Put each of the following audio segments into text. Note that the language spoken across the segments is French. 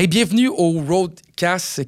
Hey, bienvenue au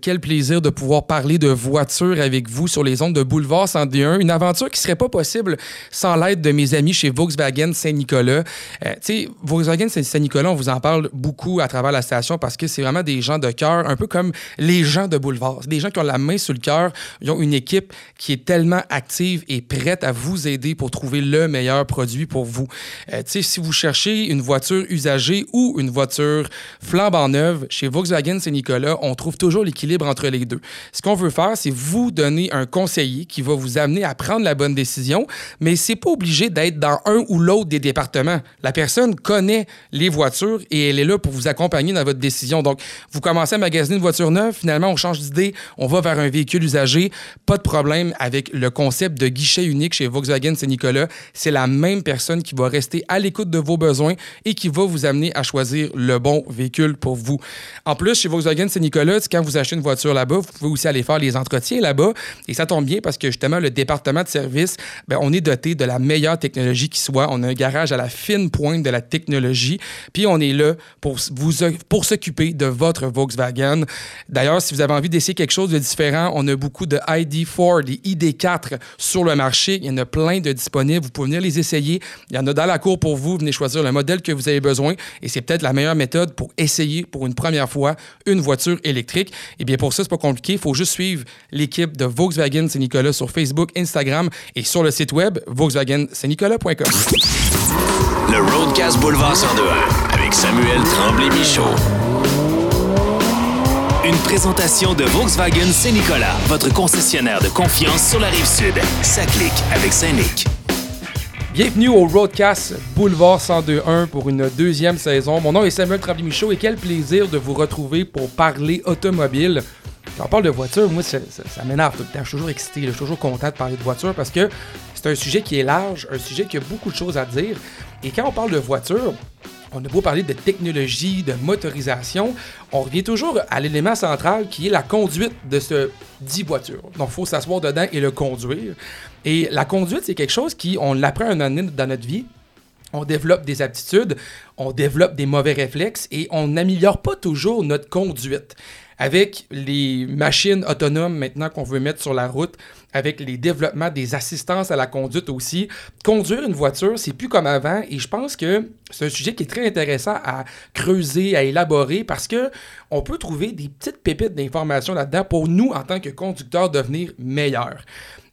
Quel plaisir de pouvoir parler de voiture avec vous sur les ondes de Boulevard 101. Une aventure qui serait pas possible sans l'aide de mes amis chez Volkswagen Saint-Nicolas. Euh, tu sais, Volkswagen Saint-Nicolas, on vous en parle beaucoup à travers la station parce que c'est vraiment des gens de cœur, un peu comme les gens de Boulevard. Des gens qui ont la main sur le cœur. Ils ont une équipe qui est tellement active et prête à vous aider pour trouver le meilleur produit pour vous. Euh, tu sais, si vous cherchez une voiture usagée ou une voiture flambant neuve, chez Volkswagen Saint-Nicolas, on trouve toujours l'équilibre entre les deux. Ce qu'on veut faire, c'est vous donner un conseiller qui va vous amener à prendre la bonne décision, mais c'est pas obligé d'être dans un ou l'autre des départements. La personne connaît les voitures et elle est là pour vous accompagner dans votre décision. Donc, vous commencez à magasiner une voiture neuve, finalement, on change d'idée, on va vers un véhicule usagé. Pas de problème avec le concept de guichet unique chez Volkswagen Saint-Nicolas. C'est la même personne qui va rester à l'écoute de vos besoins et qui va vous amener à choisir le bon véhicule pour vous. En plus, chez Volkswagen Saint-Nicolas, quand vous achetez une voiture là-bas, vous pouvez aussi aller faire les entretiens là-bas. Et ça tombe bien parce que justement, le département de service, ben, on est doté de la meilleure technologie qui soit. On a un garage à la fine pointe de la technologie. Puis on est là pour, vous, pour s'occuper de votre Volkswagen. D'ailleurs, si vous avez envie d'essayer quelque chose de différent, on a beaucoup de ID4, des ID4 sur le marché. Il y en a plein de disponibles. Vous pouvez venir les essayer. Il y en a dans la cour pour vous. Venez choisir le modèle que vous avez besoin. Et c'est peut-être la meilleure méthode pour essayer pour une première fois fois une voiture électrique. Et eh bien pour ça, c'est pas compliqué. Il faut juste suivre l'équipe de Volkswagen Saint-Nicolas sur Facebook, Instagram et sur le site web volkswagen-saint-nicolas.com. Le Roadcast Boulevard 102 avec Samuel Tremblay-Michaud. Une présentation de Volkswagen Saint-Nicolas, votre concessionnaire de confiance sur la rive sud. Ça clique avec Saint-Nic. Bienvenue au Roadcast Boulevard 1021 pour une deuxième saison. Mon nom est Samuel Tremblay-Michaud et quel plaisir de vous retrouver pour parler automobile. Quand on parle de voiture, moi, ça, m'énerve tout le temps. Je suis toujours excité, je suis toujours content de parler de voiture parce que c'est un sujet qui est large, un sujet qui a beaucoup de choses à dire. Et quand on parle de voiture, on a beau parler de technologie, de motorisation, on revient toujours à l'élément central qui est la conduite de ce dit voiture. Donc, il faut s'asseoir dedans et le conduire. Et la conduite, c'est quelque chose qui, on l'apprend un année dans notre vie. On développe des aptitudes, on développe des mauvais réflexes et on n'améliore pas toujours notre conduite. Avec les machines autonomes maintenant qu'on veut mettre sur la route, avec les développements des assistances à la conduite aussi, conduire une voiture, c'est plus comme avant et je pense que c'est un sujet qui est très intéressant à creuser, à élaborer parce que on peut trouver des petites pépites d'informations là-dedans pour nous en tant que conducteurs devenir meilleurs.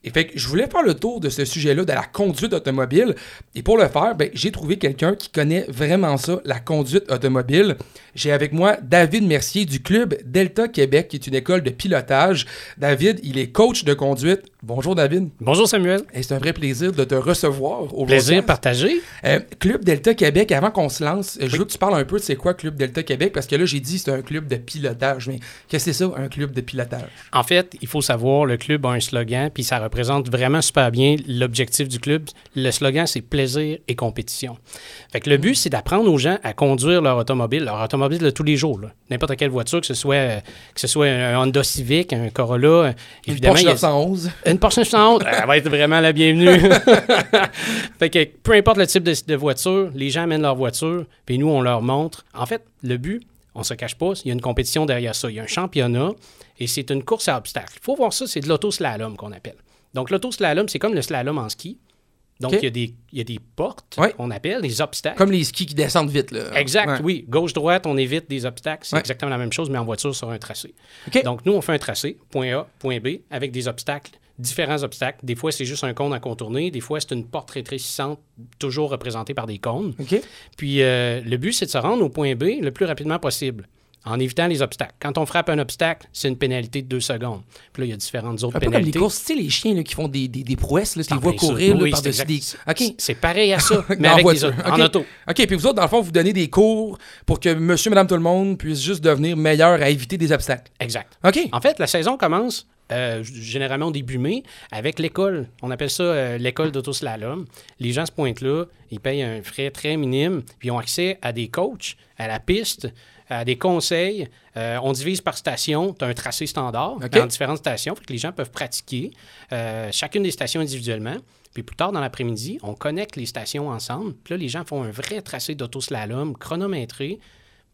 Et fait que je voulais faire le tour de ce sujet-là, de la conduite automobile. Et pour le faire, ben, j'ai trouvé quelqu'un qui connaît vraiment ça, la conduite automobile. J'ai avec moi David Mercier du club Delta Québec, qui est une école de pilotage. David, il est coach de conduite. Bonjour David. Bonjour Samuel. c'est un vrai plaisir de te recevoir au Plaisir partagé. Euh, club Delta Québec, avant qu'on se lance, je veux que tu parles un peu de c'est quoi Club Delta Québec, parce que là, j'ai dit c'est un club de pilotage. Mais qu'est-ce que c'est ça, un club de pilotage? En fait, il faut savoir, le club a un slogan, puis ça représente vraiment super bien l'objectif du club. Le slogan, c'est plaisir et compétition. Fait que le but, c'est d'apprendre aux gens à conduire leur automobile, leur automobile de tous les jours. N'importe quelle voiture, que ce soit que ce soit un Honda Civic, un Corolla, évidemment. Une Porsche 911. Une Porsche 911, elle va être vraiment la bienvenue. fait que peu importe le type de, voiture, les gens amènent leur voiture, puis nous, on leur montre. En fait, le but, on se cache pas, il y a une compétition derrière ça. Il y a un championnat et c'est une course à obstacles. Il faut voir ça, c'est de l'autoslalom qu'on appelle. Donc, l'autoslalom, c'est comme le slalom en ski. Donc, il, y a des, il, y a des, portes qu'on appelle des obstacles. Comme les skis qui descendent vite. Là. Exact, oui. Gauche-droite, on évite des obstacles. C'est exactement la même chose, mais en voiture sur un tracé. Donc, nous, on fait un tracé, point A, point B, avec des obstacles, différents obstacles. Des fois, c'est juste un cône à contourner. Des fois, c'est une porte rétrécissante, toujours représentée par des cônes. Puis, euh, le but, c'est de se rendre au point B le plus rapidement possible en évitant les obstacles. Quand on frappe un obstacle, c'est une pénalité de deux secondes. Puis là, il y a différentes autres un pénalités. Comme les courses, tu sais, les chiens là, qui font des, des, des prouesses, là, tu les vois courir par-dessus des... C'est pareil à ça, mais avec des en auto. OK, puis vous autres, dans le fond, vous donnez des cours pour que monsieur, madame, tout le monde puisse juste devenir meilleur à éviter des obstacles. Exact. OK. En fait, la saison commence euh, généralement au début mai, avec l'école. On appelle ça euh, l'école d'autoslalom. Les gens se pointent là, ils payent un frais très minime, puis ils ont accès à des coachs, à la piste, des conseils. Euh, on divise par station. Tu as un tracé standard dans différentes stations, que les gens peuvent pratiquer euh, chacune des stations individuellement. Puis plus tard dans l'après-midi, on connecte les stations ensemble. Puis là, les gens font un vrai tracé d'autoslalom chronométré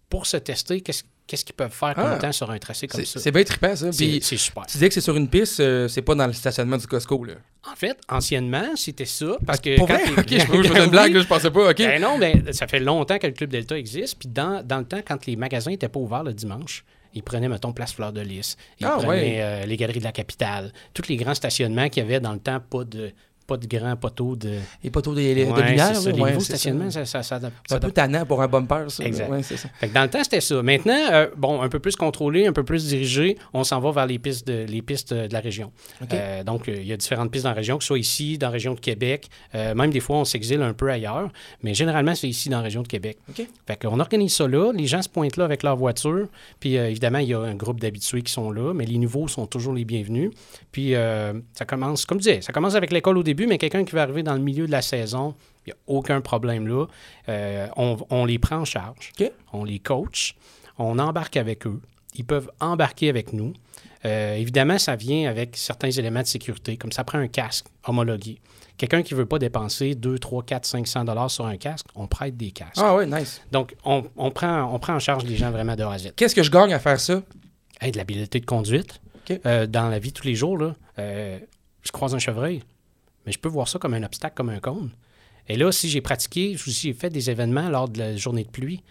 pour se tester qu'est-ce qu'ils peuvent faire comme Ah. temps sur un tracé comme ça? c'est bien trippant, ça. C'est Puis, c'est super. tu disais que c'est sur une piste, euh, c'est pas dans le stationnement du Costco, là. En fait, anciennement, c'était ça. Parce que Pour quand vrai? Ok, je, faisais une blague, là, je pensais pas. OK. Ben non, ben, ça fait longtemps que le Club Delta existe. Puis dans, dans le temps, quand les magasins n'étaient pas ouverts le dimanche, ils prenaient, mettons, Place Fleur de Lys. Ils Ah, prenaient ouais. euh, les galeries de la capitale. Tous les grands stationnements qu'il y avait dans le temps, pas de, pas de grands poteaux de, Les poteaux de, de Ouais, lumière, ça, là, les ouais, nouveaux c'est ça. stationnements, ça, ça, ça, C'est un peu tannant pour un bumper, ça. Exact. Ouais, c'est ça. Fait que dans le temps, c'était ça. Maintenant, euh, bon, un peu plus contrôlé, un peu plus dirigé, on s'en va vers les pistes de, les pistes de la région. Euh, donc, euh, il y a différentes pistes dans la région, que ce soit ici, dans la région de Québec. Euh, même des fois, on s'exile un peu ailleurs, mais généralement, c'est ici, dans la région de Québec. OK. Fait qu'on organise ça là, les gens se pointent là avec leur voiture, puis évidemment, il y a un groupe d'habitués qui sont là, mais les nouveaux sont toujours les bienvenus. Puis ça commence, comme je disais, ça commence avec l'école au début, mais quelqu'un qui va arriver dans le milieu de la saison, il n'y a aucun problème là. Euh, on, on les prend en charge, on les coach, on embarque avec eux, ils peuvent embarquer avec nous. Euh, évidemment, ça vient avec certains éléments de sécurité, comme ça prend un casque homologué. Quelqu'un qui ne veut pas dépenser 2, 3, 4, 500 dollars sur un casque, on prête des casques. Ah ouais, nice. Donc, on, on prend, on prend en charge les gens vraiment de A à Z. Qu'est-ce que je gagne à faire ça? Hey, de l'habileté de conduite, euh, dans la vie de tous les jours, là, euh, je croise un chevreuil, mais je peux voir ça comme un obstacle, comme un cône. Et là, si j'ai pratiqué, j'ai fait des événements lors de la journée de pluie,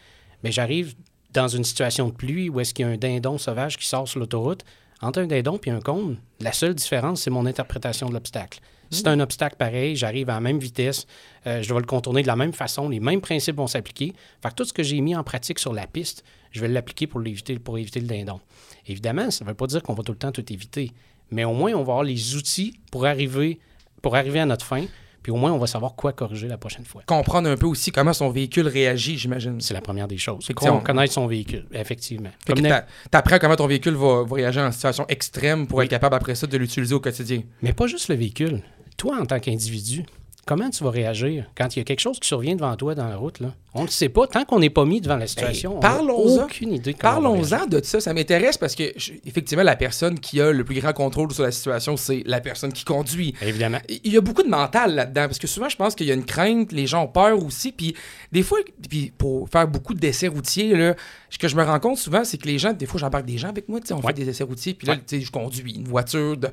mais j'arrive dans une situation de pluie où est-ce qu'il y a un dindon sauvage qui sort sur l'autoroute. Entre un dindon et un cône, la seule différence, c'est mon interprétation de l'obstacle. Si c'est un obstacle pareil, j'arrive à la même vitesse, euh, je dois le contourner de la même façon, les mêmes principes vont s'appliquer. Fait que tout ce que j'ai mis en pratique sur la piste, je vais l'appliquer pour, l'éviter, pour éviter le dindon. Évidemment, ça ne veut pas dire qu'on va tout le temps tout éviter, mais au moins, on va avoir les outils pour arriver, pour arriver à notre fin, puis au moins, on va savoir quoi corriger la prochaine fois. Comprendre un peu aussi comment son véhicule réagit, j'imagine. C'est la première des choses. C'est on- connaître son véhicule, effectivement. Comment ton véhicule va, va réagir en situation extrême pour Oui. être capable après ça de l'utiliser au quotidien. Mais pas juste le véhicule. Toi, en tant qu'individu, comment tu vas réagir quand il y a quelque chose qui survient devant toi dans la route? Là? On ne le sait pas. Tant qu'on n'est pas mis devant la situation, on n'a Ben, parlons-en. aucune idée. Parlons-en de ça, ça m'intéresse parce que, je- effectivement, la personne qui a le plus grand contrôle sur la situation, c'est la personne qui conduit. Évidemment. Il y a beaucoup de mental là-dedans parce que souvent, je pense qu'il y a une crainte, les gens ont peur aussi. Puis des fois, puis pour faire beaucoup d'essais routiers, là, ce que je me rends compte souvent, c'est que les gens, des fois, j'embarque des gens avec moi, on Ouais. fait des essais routiers, puis là, Ouais. tu sais, je conduis une voiture de-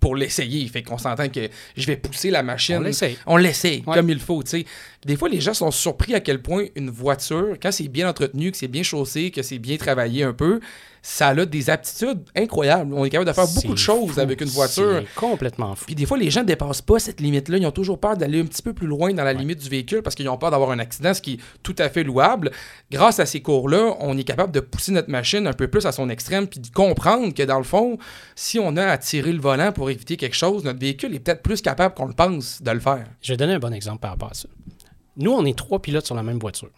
pour l'essayer. Fait qu'on s'entend que je vais pousser la machine. On l'essaye. On l'essaye Ouais. comme il faut, tu sais. Des fois, les gens sont surpris à quel point une voiture, quand c'est bien entretenu, que c'est bien chaussé, que c'est bien travaillé un peu, ça a des aptitudes incroyables. On est capable de faire beaucoup de choses fou. avec une voiture. C'est complètement fou. Puis des fois, les gens ne dépassent pas cette limite-là. Ils ont toujours peur d'aller un petit peu plus loin dans la limite du véhicule parce qu'ils ont peur d'avoir un accident, ce qui est tout à fait louable. Grâce à ces cours-là, on est capable de pousser notre machine un peu plus à son extrême puis de comprendre que dans le fond, si on a à tirer le volant pour éviter quelque chose, notre véhicule est peut-être plus capable qu'on le pense de le faire. Je vais donner un bon exemple par rapport à ça. Nous, on est trois pilotes sur la même voiture.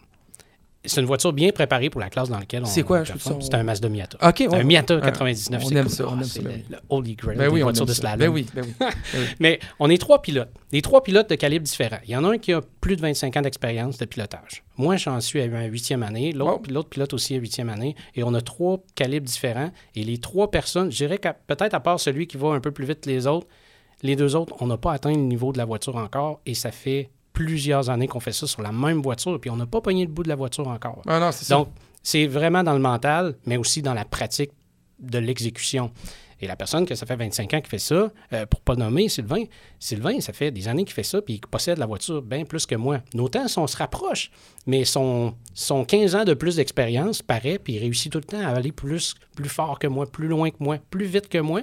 C'est une voiture bien préparée pour la classe dans laquelle on C'est quoi, je C'est un Mazda Miata. OK, C'est un Miata Ah, 99. on aime ça, on ah, aime ça, le, le holy grail Ben oui, on aime de slalom. Ben oui, ben oui. Ben oui. Mais on est trois pilotes. Les trois pilotes de calibre différents. Il y en a un qui a plus de 25 ans d'expérience de pilotage. Moi, j'en suis à ma huitième année. L'autre Wow. puis l'autre pilote aussi à huitième année. Et on a trois calibres différents. Et les trois personnes, je dirais que peut-être à part celui qui va un peu plus vite que les autres, les deux autres, on n'a pas atteint le niveau de la voiture encore. Et ça fait plusieurs années qu'on fait ça sur la même voiture. Puis on n'a pas pogné le bout de la voiture encore. Ah non, c'est ça. Donc, c'est vraiment dans le mental, mais aussi dans la pratique de l'exécution. Et la personne que ça fait 25 ans qui fait ça, euh, pour pas nommer Sylvain, Sylvain, ça fait des années qu'il fait ça, puis il possède la voiture bien plus que moi. Nos temps, on se rapproche, mais son, son 15 ans de plus d'expérience paraît, puis il réussit tout le temps à aller plus, plus fort que moi, plus loin que moi, plus vite que moi,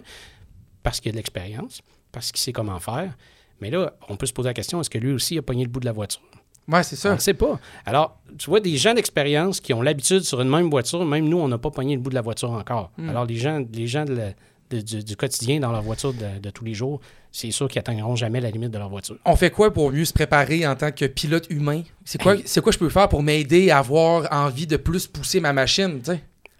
parce qu'il a de l'expérience, parce qu'il sait comment faire. Mais là, on peut se poser la question, est-ce que lui aussi a pogné le bout de la voiture? Ouais, c'est On ça. ne sait pas. Alors, tu vois, des gens d'expérience qui ont l'habitude sur une même voiture, même nous, on n'a pas pogné le bout de la voiture encore. Hmm. Alors, les gens, les gens de la- de- du, du quotidien dans leur voiture de, de tous les jours, c'est sûr qu'ils n'atteindront jamais la limite de leur voiture. On fait quoi pour mieux se préparer en tant que pilote humain? C'est quoi, c'est quoi je peux faire pour m'aider à avoir envie de plus pousser ma machine?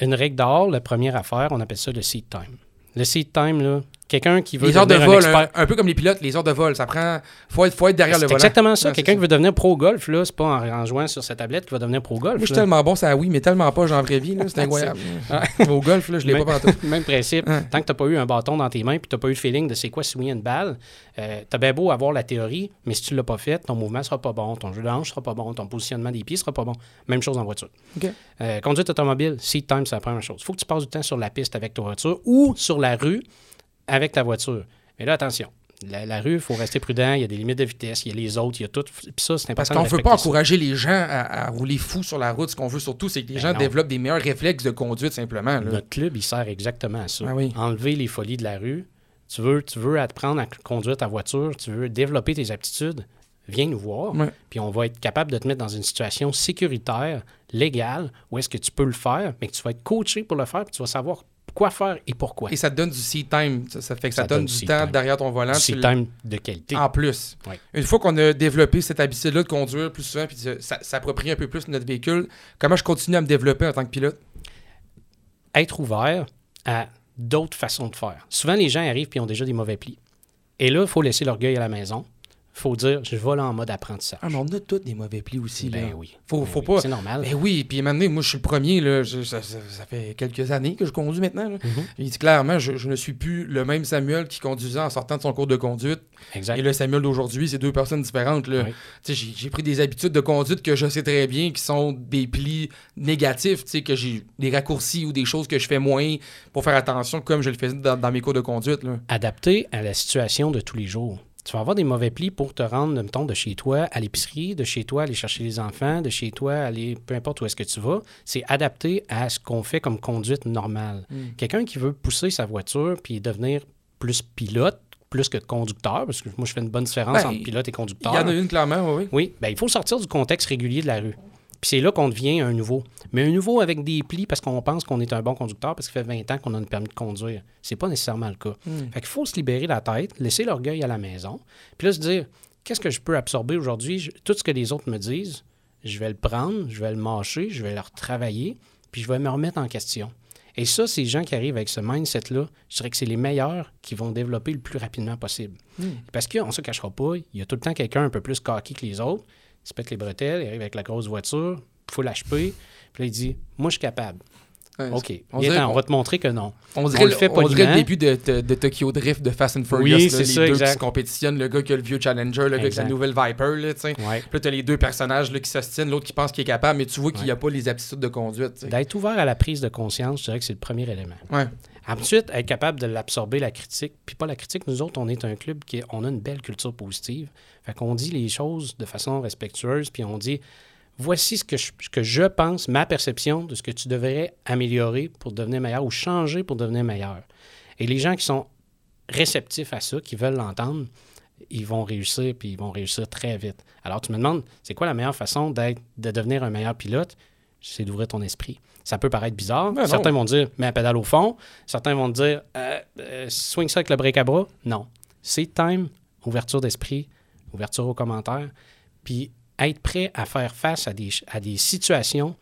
Une règle d'or, la première affaire, on appelle ça le seat time. Le seat time, là, quelqu'un qui veut Les heures de devenir un vol, expert. un, un peu comme les pilotes, les heures de vol, ça prend. Faut être, faut être derrière le C'est volant. exactement ça. Quelqu'un c'est qui veut devenir pro golf, là, c'est pas en, en jouant sur sa tablette qu'il va devenir pro golf. Moi, je suis tellement bon, ça oui, mais tellement pas, genre en vraie vie, là, c'est incroyable. Au golf, là, je l'ai pas partout. Même principe. Tant que tu n'as pas eu un bâton dans tes mains puis tu n'as pas eu le feeling de c'est quoi swinger une balle, euh, tu as bien beau avoir la théorie, mais si tu ne l'as pas fait, ton mouvement sera pas bon, ton jeu de hanche sera pas bon, ton positionnement des pieds sera pas bon. Même chose en voiture. OK. Euh, conduite automobile, seat time, c'est la première chose. Il faut que tu passes du temps sur la piste avec ta voiture ou sur la rue avec ta voiture. Mais là, attention. La, la rue, il faut rester prudent. Il y a des limites de vitesse, il y a les autres, il y a tout. Puis ça, c'est important. Parce qu'on ne veut pas ça. encourager les gens à, à rouler fou sur la route. Ce qu'on veut surtout, c'est que les Ben gens non. développent des meilleurs réflexes de conduite, simplement. là. Notre club, il sert exactement à ça. Ah oui. Enlever les folies de la rue. Tu veux, tu veux apprendre à conduire ta voiture, tu veux développer tes aptitudes, viens nous voir. Ouais. Puis on va être capable de te mettre dans une situation sécuritaire, légale, où est-ce que tu peux le faire, mais que tu vas être coaché pour le faire, puis tu vas savoir quoi faire et pourquoi. Et ça te donne du seat time. Ça, ça fait que ça, Ça donne donne du seat temps time. derrière ton volant. Tu le- time de qualité. En plus. Une fois qu'on a développé cette habitude-là de conduire plus souvent puis s'approprier un peu plus notre véhicule, comment je continue à me développer en tant que pilote? Être ouvert à d'autres façons de faire. Souvent, les gens arrivent et ont déjà des mauvais plis. Et là, il faut laisser l'orgueil à la maison. Il faut dire, je là en mode apprentissage. Ah, mais on a tous des mauvais plis aussi. ben là. oui. Faut, Ben faut oui. pas. C'est normal. Ben oui, puis maintenant, moi, je suis le premier. Là, Je- ça, ça- ça fait quelques années que je conduis maintenant. là. Mhm. Il dit clairement, je, je ne suis plus le même Samuel qui conduisait en sortant de son cours de conduite. Exact. Et le Samuel d'aujourd'hui, c'est deux personnes différentes. Oui. J'ai pris des habitudes de conduite que je sais très bien qui sont des plis négatifs, tu sais, que j'ai des raccourcis ou des choses que je fais moins pour faire attention comme je le faisais dans, dans mes cours de conduite. Là. adapté à la situation de tous les jours. Tu vas avoir des mauvais plis pour te rendre, mettons, de chez toi à l'épicerie, de chez toi aller chercher les enfants, de chez toi aller, peu importe où est-ce que tu vas. C'est adapté à ce qu'on fait comme conduite normale. Mm. Quelqu'un qui veut pousser sa voiture puis devenir plus pilote, plus que conducteur, parce que moi, je fais une bonne différence Ben, entre pilote et Il conducteur. y en a une clairement, oui. Oui, ben, il faut sortir du contexte régulier de la rue. Puis c'est là qu'on devient un nouveau. Mais un nouveau avec des plis parce qu'on pense qu'on est un bon conducteur parce qu'il fait 20 ans qu'on a un permis de conduire. C'est pas nécessairement le cas. Hmm. Fait qu'il faut se libérer la tête, laisser l'orgueil à la maison, puis là se dire qu'est-ce que je peux absorber aujourd'hui? Tout ce que les autres me disent, je vais le prendre, je vais le mâcher, je vais le retravailler, puis je vais me remettre en question. Et ça, ces gens qui arrivent avec ce mindset-là, je dirais que c'est les meilleurs qui vont développer le plus rapidement possible. Hmm. Parce qu'on ne se cachera pas, il y a tout le temps quelqu'un un peu plus cocky que les autres. Il se pète les bretelles, il arrive avec la grosse voiture, full HP, puis là, il dit Moi, je suis capable. Ouais, OK, on dirait on va te montrer que non. On dirait, le le, fait on dirait le début de, de- de Tokyo Drift de Fast and Furious. Oui, là, les ça, deux exact. qui se compétitionnent, le gars qui a le vieux Challenger, le gars avec la Exact. nouvelle Viper. Là. Ouais. Puis là, t'as les deux personnages là, qui s'ostinent, l'autre qui pense qu'il est capable, mais tu vois qu'il Ouais. n'y a pas les aptitudes de conduite. D'être ouvert à la prise de conscience, je dirais que c'est le premier élément. Ensuite, être capable de l'absorber, la critique. Puis pas la critique, nous autres, on est un club qui on a une belle culture positive. Fait qu'on dit les choses de façon respectueuse, puis on dit voici ce que je, ce que je pense, ma perception de ce que tu devrais améliorer pour devenir meilleur ou changer pour devenir meilleur. Et les gens qui sont réceptifs à ça, qui veulent l'entendre, ils vont réussir, puis ils vont réussir très vite. Alors, tu me demandes, c'est quoi la meilleure façon d'être, de devenir un meilleur pilote? C'est d'ouvrir ton esprit. Ça peut paraître bizarre. Ben non. Certains vont dire, mets la pédale au fond. Certains vont dire, euh, euh, swing ça avec le break à bras. Non. C'est time, ouverture d'esprit, ouverture aux commentaires, puis être prêt à faire face à des, à des situations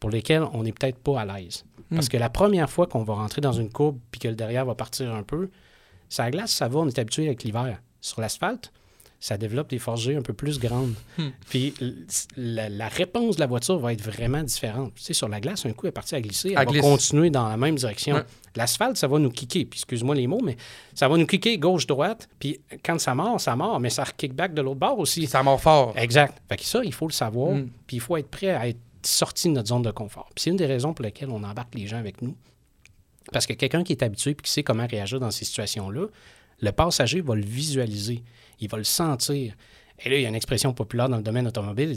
pour lesquelles on n'est peut-être pas à l'aise. Parce que la première fois qu'on va rentrer dans une courbe puis que le derrière va partir un peu, ça glace, ça va, on est habitué avec l'hiver. Sur l'asphalte, ça développe des forgées un peu plus grandes. Puis l- la, la réponse de la voiture va être vraiment différente. Tu sais, sur la glace, un coup, elle est partie à glisser, elle Elle va glisse. continuer dans la même direction. Ouais. L'asphalte, ça va nous kicker. Puis excuse-moi les mots, mais ça va nous kicker gauche-droite. Puis quand ça mord, ça mord, mais ça kickback de l'autre bord aussi. Puis ça mord fort. Exact. Fait que ça, il faut le savoir. Mm. Puis il faut être prêt à être sorti de notre zone de confort. Puis c'est une des raisons pour lesquelles on embarque les gens avec nous. Parce que quelqu'un qui est habitué et qui sait comment réagir dans ces situations-là, le passager va le visualiser, il va le sentir. Et là, il y a une expression populaire dans le domaine automobile.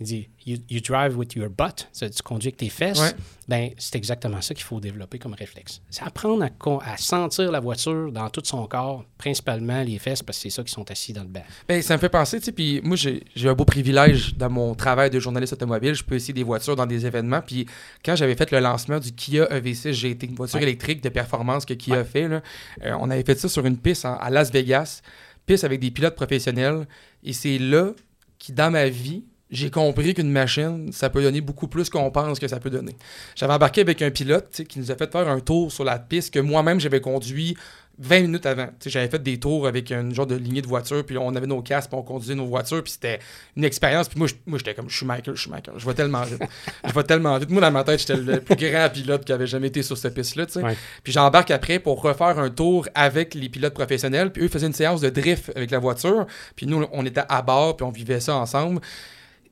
Il dit, you, you drive with your butt, tu conduis avec tes fesses. Ouais. Ben, c'est exactement ça qu'il faut développer comme réflexe. C'est apprendre à, sentir la voiture dans tout son corps, principalement les fesses, parce que c'est ça qui sont assis dans le banc. Ben, ça me fait penser, tu sais, puis moi, j'ai un beau privilège dans mon travail de journaliste automobile. Je peux essayer des voitures dans des événements. Puis quand j'avais fait le lancement du Kia EV6 GT, une voiture Ouais. électrique de performance que Kia Ouais. fait, là, euh, on avait fait ça sur une piste en- à Las Vegas, piste avec des pilotes professionnels. Et c'est là qui, dans ma vie, j'ai compris qu'une machine, ça peut donner beaucoup plus qu'on pense que ça peut donner. J'avais embarqué avec un pilote qui nous a fait faire un tour sur la piste que moi-même j'avais conduit 20 minutes avant. J'avais fait des tours avec une genre de lignée de voiture, puis on avait nos casques, puis on conduisait nos voitures, puis c'était une expérience. Puis moi, j'étais comme, je suis Michael, je suis Michael. Je vais tellement vite. je vais tellement vite. Moi, dans ma tête, j'étais le plus grand pilote qui avait jamais été sur cette piste-là. Ouais. Puis j'embarque après pour refaire un tour avec les pilotes professionnels. Puis eux faisaient une séance de drift avec la voiture. Puis nous, on était à bord, puis on vivait ça ensemble.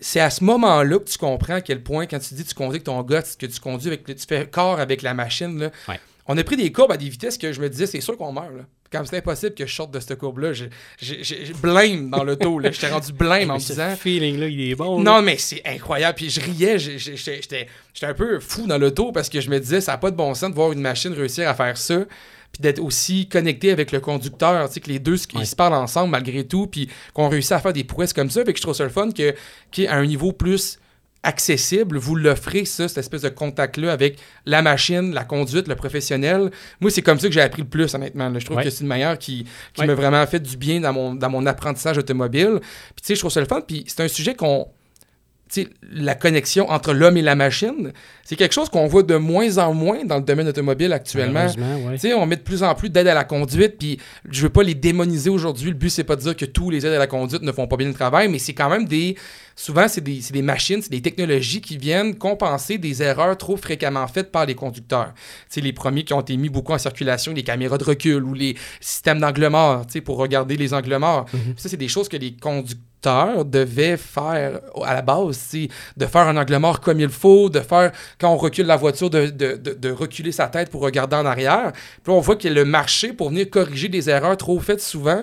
C'est à ce moment-là que tu comprends à quel point, quand tu dis que tu conduis avec ton gars, que tu conduis avec, le- tu fais corps avec la machine, là, Ouais. on a pris des courbes à des vitesses que je me disais, c'est sûr qu'on meurt. Là. Comme c'est impossible que je sorte de cette courbe-là. J'ai- blâme dans l'auto. J'étais rendu blâme en me Mais ce disant. feeling-là, il est bon. là. Non, mais c'est incroyable. Puis je riais, j'étais j'étais un peu fou dans l'auto parce que je me disais, ça n'a pas de bon sens de voir une machine réussir à faire ça. Puis d'être aussi connecté avec le conducteur, tu sais, que les deux ils Ouais. se parlent ensemble malgré tout, puis qu'on réussit à faire des prouesses comme ça. Fait que je trouve ça le fun que, qu'à un niveau plus accessible, vous l'offrez, ça, cette espèce de contact-là avec la machine, la conduite, le professionnel. Moi, c'est comme ça que j'ai appris le plus, honnêtement. là. Je trouve Ouais. que c'est une manière qui, qui Ouais. m'a vraiment fait du bien dans mon, dans mon apprentissage automobile. Puis, tu sais, je trouve ça le fun. Puis, c'est un sujet qu'on. La connexion entre l'homme et la machine, c'est quelque chose qu'on voit de moins en moins dans le domaine automobile actuellement. Ouais. On met de plus en plus d'aide à la conduite, puis je veux pas les démoniser aujourd'hui. Le but, c'est pas de dire que tous les aides à la conduite ne font pas bien le travail, mais c'est quand même des. Souvent, c'est des, c'est des machines, c'est des technologies qui viennent compenser des erreurs trop fréquemment faites par les conducteurs. Les premiers qui ont été mis beaucoup en circulation, les caméras de recul ou les systèmes d'angle mort, pour regarder les angles morts. Puis Ça, c'est des choses que les conducteurs devaient faire à la base, sais, de faire un angle mort comme il faut, de faire, quand on recule la voiture, de, de- de- de reculer sa tête pour regarder en arrière. Puis là, on voit que le marché, pour venir corriger des erreurs trop faites souvent,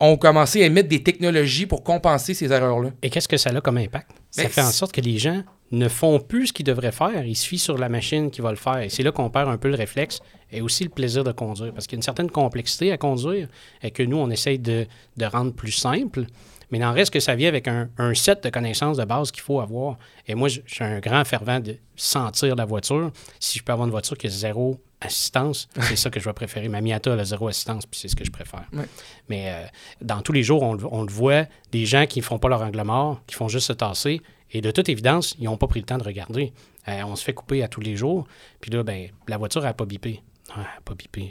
ont commencé à émettre des technologies pour compenser ces erreurs-là. Et qu'est-ce que ça a comme impact? Ça Ben, fait en sorte que les gens ne font plus ce qu'ils devraient faire. Ils se fient sur la machine qui va le faire. Et c'est là qu'on perd un peu le réflexe et aussi le plaisir de conduire. Parce qu'il y a une certaine complexité à conduire et que nous, on essaye de, de rendre plus simple. Mais il en reste que ça vient avec un, un set de connaissances de base qu'il faut avoir. Et moi, je je suis un grand fervent de sentir la voiture. Si je peux avoir une voiture qui a zéro assistance, c'est ça que je vais préférer. Ma Miata, elle a zéro assistance, puis c'est ce que je préfère. Ouais. Mais euh, dans tous les jours, on, le- on le voit, des gens qui ne font pas leur angle mort, qui font juste se tasser, et de toute évidence, ils n'ont pas pris le temps de regarder. Euh, on se fait couper à tous les jours, puis là, ben, la voiture n'a pas bipé. Ah, elle a pas bipé.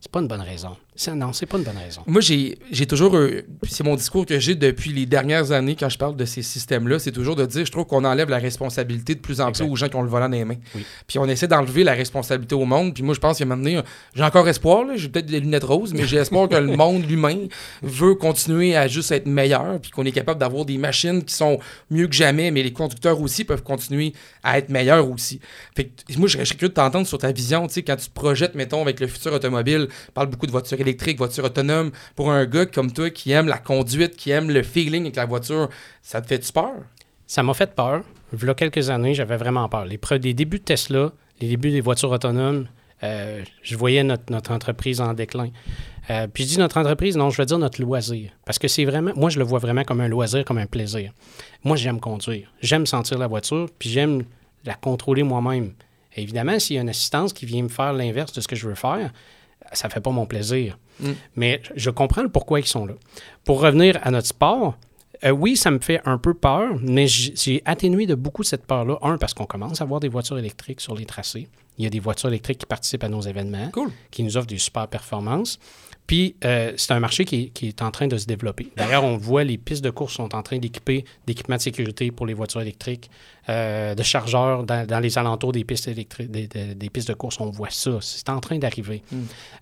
C'est pas une bonne raison. Ça, non, c'est pas une bonne raison. Moi, j'ai j'ai toujours. euh, c'est mon discours que j'ai depuis les dernières années quand je parle de ces systèmes-là. C'est toujours de dire je trouve qu'on enlève la responsabilité de plus en plus aux gens qui ont le volant dans les mains. Oui. Puis on essaie d'enlever la responsabilité au monde. Puis moi, je pense qu'à un moment donné, euh, j'ai encore espoir. là. J'ai peut-être des lunettes roses, mais j'ai espoir que le monde, l'humain, veut continuer à juste être meilleur. Puis qu'on est capable d'avoir des machines qui sont mieux que jamais, mais les conducteurs aussi peuvent continuer à être meilleurs aussi. Fait que moi, je serais curieux de t'entendre sur ta vision. Tu sais, quand tu te projettes, mettons, avec le futur automobile, parle beaucoup de voitures électriques, voitures autonomes. Pour un gars comme toi qui aime la conduite, qui aime le feeling avec la voiture, ça te fait-tu peur? Ça m'a fait peur. Il y a quelques années, j'avais vraiment peur. Les, débuts de Tesla, les débuts des voitures autonomes, euh, je voyais notre, entreprise en déclin. Euh, puis je dis notre entreprise, non, je veux dire notre loisir. Parce que c'est vraiment, moi, je le vois vraiment comme un loisir, comme un plaisir. Moi, j'aime conduire. J'aime sentir la voiture, puis j'aime la contrôler moi-même. Évidemment, s'il y a une assistance qui vient me faire l'inverse de ce que je veux faire, ça ne fait pas mon plaisir. Mm. Mais je comprends le pourquoi ils sont là. Pour revenir à notre sport, euh, oui, ça me fait un peu peur, mais j'ai atténué de beaucoup cette peur-là. Un, parce qu'on commence à avoir des voitures électriques sur les tracés. Il y a des voitures électriques qui participent à nos événements, Cool. qui nous offrent des super performances. Puis, euh, c'est un marché qui, est- qui est en train de se développer. D'ailleurs, on voit les pistes de course sont en train d'équiper d'équipements de sécurité pour les voitures électriques, euh, de chargeurs dans, dans les alentours des pistes, électriques, des, des- des pistes de course. On voit ça. C'est en train d'arriver. Mm.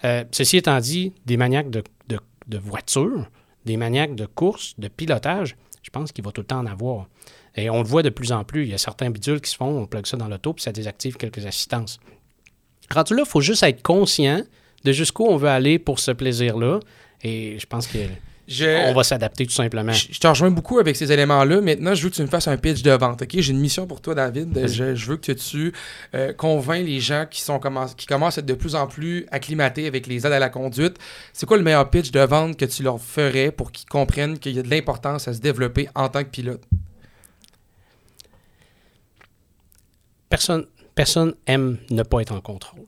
Euh, ceci étant dit, des maniaques de, de, de voitures, des maniaques de course, de pilotage, je pense qu'il va tout le temps en avoir. Et on le voit de plus en plus. Il y a certains bidules qui se font, on plug ça dans l'auto, puis ça désactive quelques assistances. Rendu là, il faut juste être conscient de jusqu'où on veut aller pour ce plaisir-là. Et je pense qu'on Je, va s'adapter tout simplement. je, te rejoins beaucoup avec ces éléments-là. Maintenant, je veux que tu me fasses un pitch de vente. J'ai une mission pour toi, David. Vas-y. Je, je veux que tu euh, convaincs les gens qui, sont qui commencent à être de plus en plus acclimatés avec les aides à la conduite. C'est quoi le meilleur pitch de vente que tu leur ferais pour qu'ils comprennent qu'il y a de l'importance à se développer en tant que pilote? Personne, personne aime ne pas être en contrôle.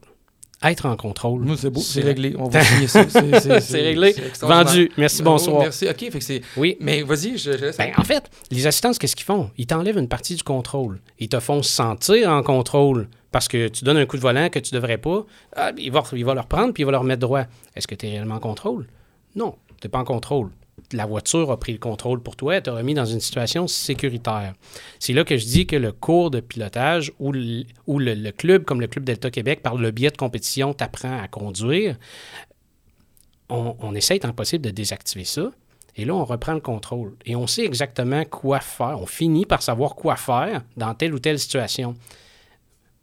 Être en contrôle. Moi, c'est beau, c'est réglé. On va signer ça. C'est- réglé. Vendu. Merci, bonsoir. Merci. OK, fait que c'est... Oui. Mais vas-y, je, je laisse. Ben, en fait, les assistances, qu'est-ce qu'ils font? Ils t'enlèvent une partie du contrôle. Ils te font sentir en contrôle parce que tu donnes un coup de volant que tu devrais pas, ah, il, va, il va le reprendre puis il va le remettre droit. Est-ce que tu es réellement en contrôle? Non, tu n'es pas en contrôle. La voiture a pris le contrôle pour toi, elle t'a remis dans une situation sécuritaire. C'est là que je dis que le cours de pilotage ou le, club, comme le Club Delta Québec, par le biais de compétition, t'apprend à conduire, on, essaye tant possible de désactiver ça. Et là, on reprend le contrôle. Et on sait exactement quoi faire. On finit par savoir quoi faire dans telle ou telle situation.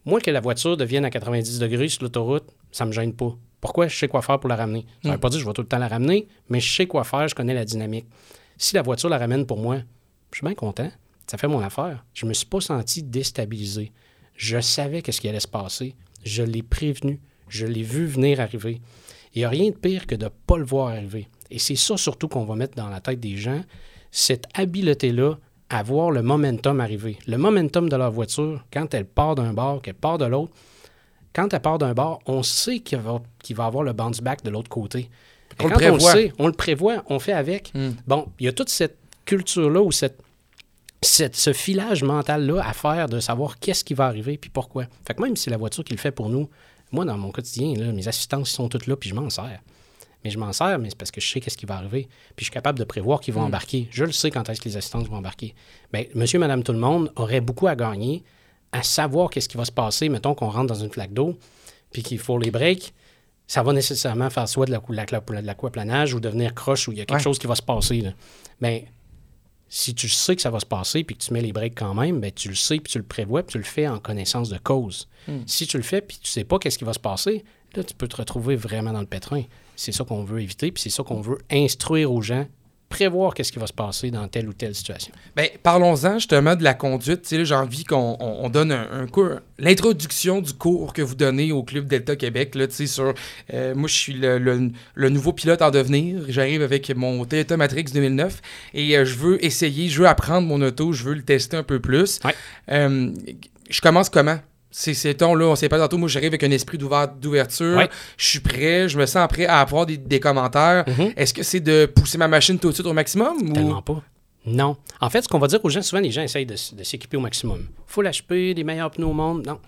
Moi, que la voiture devienne à 90 degrés sur l'autoroute, ça ne me gêne pas. Pourquoi? Je sais quoi faire pour la ramener? Ça ne veut pas dire que je vais tout le temps la ramener, mais je sais quoi faire, je connais la dynamique. Si la voiture la ramène pour moi, je suis bien content. Ça fait mon affaire. Je ne me suis pas senti déstabilisé. Je savais qu'est-ce qui allait se passer. Je l'ai prévenu. Je l'ai vu venir arriver. Il n'y a rien de pire que de ne pas le voir arriver. Et c'est ça surtout qu'on va mettre dans la tête des gens, cette habileté-là à voir le momentum arriver. Le momentum de leur voiture, quand elle part d'un bord, qu'elle part de l'autre, quand elle part d'un bord, on sait qu'il va, qu'il va avoir le bounce back de l'autre côté. On le on le prévoit. sait, on le prévoit, on fait avec. Hmm. Bon, il y a toute cette culture-là ou cette, cette- ce filage mental-là à faire de savoir qu'est-ce qui va arriver puis pourquoi. Fait que même si c'est la voiture qui le fait pour nous, moi, dans mon quotidien, là, mes assistances sont toutes là puis je m'en sers. Mais je m'en sers, mais c'est parce que je sais qu'est-ce qui va arriver. Puis je suis capable de prévoir qui vont embarquer. Je le sais quand est-ce que les assistantes vont embarquer. Bien, monsieur, madame, tout le monde aurait beaucoup à gagner à savoir qu'est-ce qui va se passer. Mettons qu'on rentre dans une flaque d'eau puis qu'il faut les breaks. Ça va nécessairement faire soit de la, cou- la, la- de l'aquaplanage ou devenir croche ou il y a quelque Ouais. chose qui va se passer. Là. Ben, si tu sais que ça va se passer puis que tu mets les breaks quand même, ben, tu le sais puis tu le prévois puis tu le fais en connaissance de cause. Si tu le fais puis tu sais pas qu'est-ce qui va se passer, là, tu peux te retrouver vraiment dans le pétrin. C'est ça qu'on veut éviter puis c'est ça qu'on veut instruire aux gens, prévoir qu'est-ce qui va se passer dans telle ou telle situation. Ben, parlons-en justement de la conduite. J'ai envie qu'on on- on donne un, un cours, l'introduction du cours que vous donnez au Club Delta Québec. Là, tu sais, sur, euh, moi, je suis le, le- le nouveau pilote en devenir. J'arrive avec mon Toyota Matrix 2009 et euh, je veux essayer, je veux apprendre mon auto, je veux le tester un peu plus. Ouais. Euh, je commence comment? C'est, c'est ton, là, on sait pas tantôt, moi j'arrive avec un esprit d'ouvert- d'ouverture, Ouais. je suis prêt, je me sens prêt à avoir des, des commentaires. Mhm. Est-ce que c'est de pousser ma machine tout de suite au maximum? Ou... Tellement pas. Non. En fait, ce qu'on va dire aux gens, souvent, les gens essayent de, s'équiper au maximum. Full HP, les meilleurs pneus au monde. Non.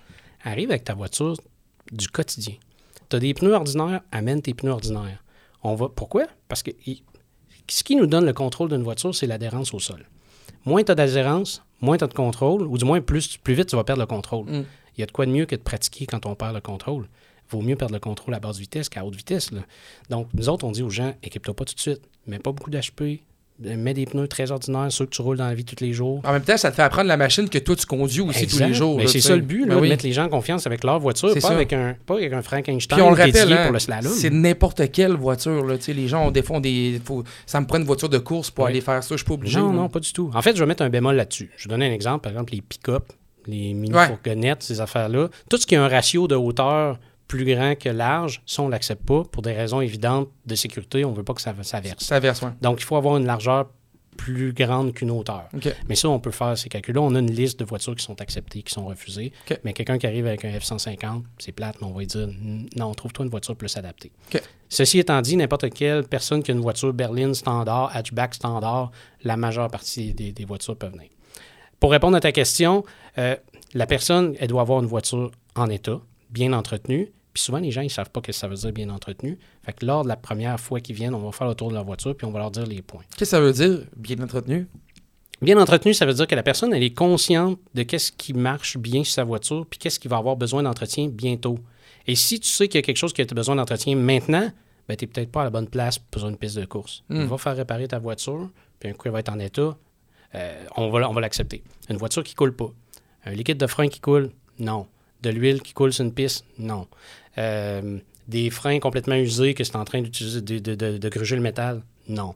Arrive avec ta voiture du quotidien. Tu as des pneus ordinaires, amène tes pneus ordinaires. On va... Pourquoi? Parce que ce qui nous donne le contrôle d'une voiture, c'est l'adhérence au sol. Moins tu as d'adhérence, moins tu as de contrôle, ou du moins plus, plus vite tu vas perdre le contrôle. Mm. Il y a de quoi de mieux que de pratiquer quand on perd le contrôle. Vaut mieux perdre le contrôle à basse vitesse qu'à haute vitesse. là. Donc, nous autres, on dit aux gens, équipe-toi pas tout de suite. Mets pas beaucoup d'HP. Mets des pneus très ordinaires, ceux que tu roules dans la vie tous les jours. En même temps, ça te fait apprendre la machine que toi, tu conduis aussi tous les jours. Mais là, c'est ça le but, là, Ben oui. de mettre les gens en confiance avec leur voiture, C'est pas ça. avec, un, pas avec un Frankenstein Puis on le rappelle, hein, pour le slalom. c'est n'importe quelle voiture. Là, les gens, des fois, ont des, faut- ça me prend une voiture de course pour Oui. aller faire ça. Je suis pas obligé. Non, là. non, pas du tout. En fait, je vais mettre un bémol là-dessus. Je vais donner un exemple. Par exemple, les pick-up, les mini-fourgonnettes, ces affaires-là. Tout ce qui a un ratio de hauteur plus grand que large, ça, on ne l'accepte pas pour des raisons évidentes de sécurité. On ne veut pas que ça, ça verse. Ça verse, ouais. Donc, il faut avoir une largeur plus grande qu'une hauteur. Mais ça, on peut faire ces calculs-là. On a une liste de voitures qui sont acceptées, qui sont refusées. Mais quelqu'un qui arrive avec un F-150, c'est plate, mais on va lui dire non, trouve-toi une voiture plus adaptée. Ceci étant dit, n'importe quelle personne qui a une voiture berline standard, hatchback standard, la majeure partie des, des voitures peuvent venir. Pour répondre à ta question, euh, la personne, elle doit avoir une voiture en état, bien entretenue. Puis souvent, les gens, ils ne savent pas ce que ça veut dire bien entretenu. Fait que lors de la première fois qu'ils viennent, on va faire le tour de leur voiture, puis on va leur dire les points. Qu'est-ce que ça veut dire, bien entretenu? Bien entretenu, ça veut dire que la personne, elle est consciente de qu'est-ce qui marche bien sur sa voiture, puis qu'est-ce qui va avoir besoin d'entretien bientôt. Et si tu sais qu'il y a quelque chose qui a besoin d'entretien maintenant, ben, tu n'es peut-être pas à la bonne place pour une piste de course. Mm. On va faire réparer ta voiture, puis un coup, elle va être en état, euh, on va, on va l'accepter. Une voiture qui coule pas. Un liquide de frein qui coule, non. De l'huile qui coule sur une piste, non. Euh, des freins complètement usés que c'est en train d'utiliser de, de, de- de gruger le métal, non.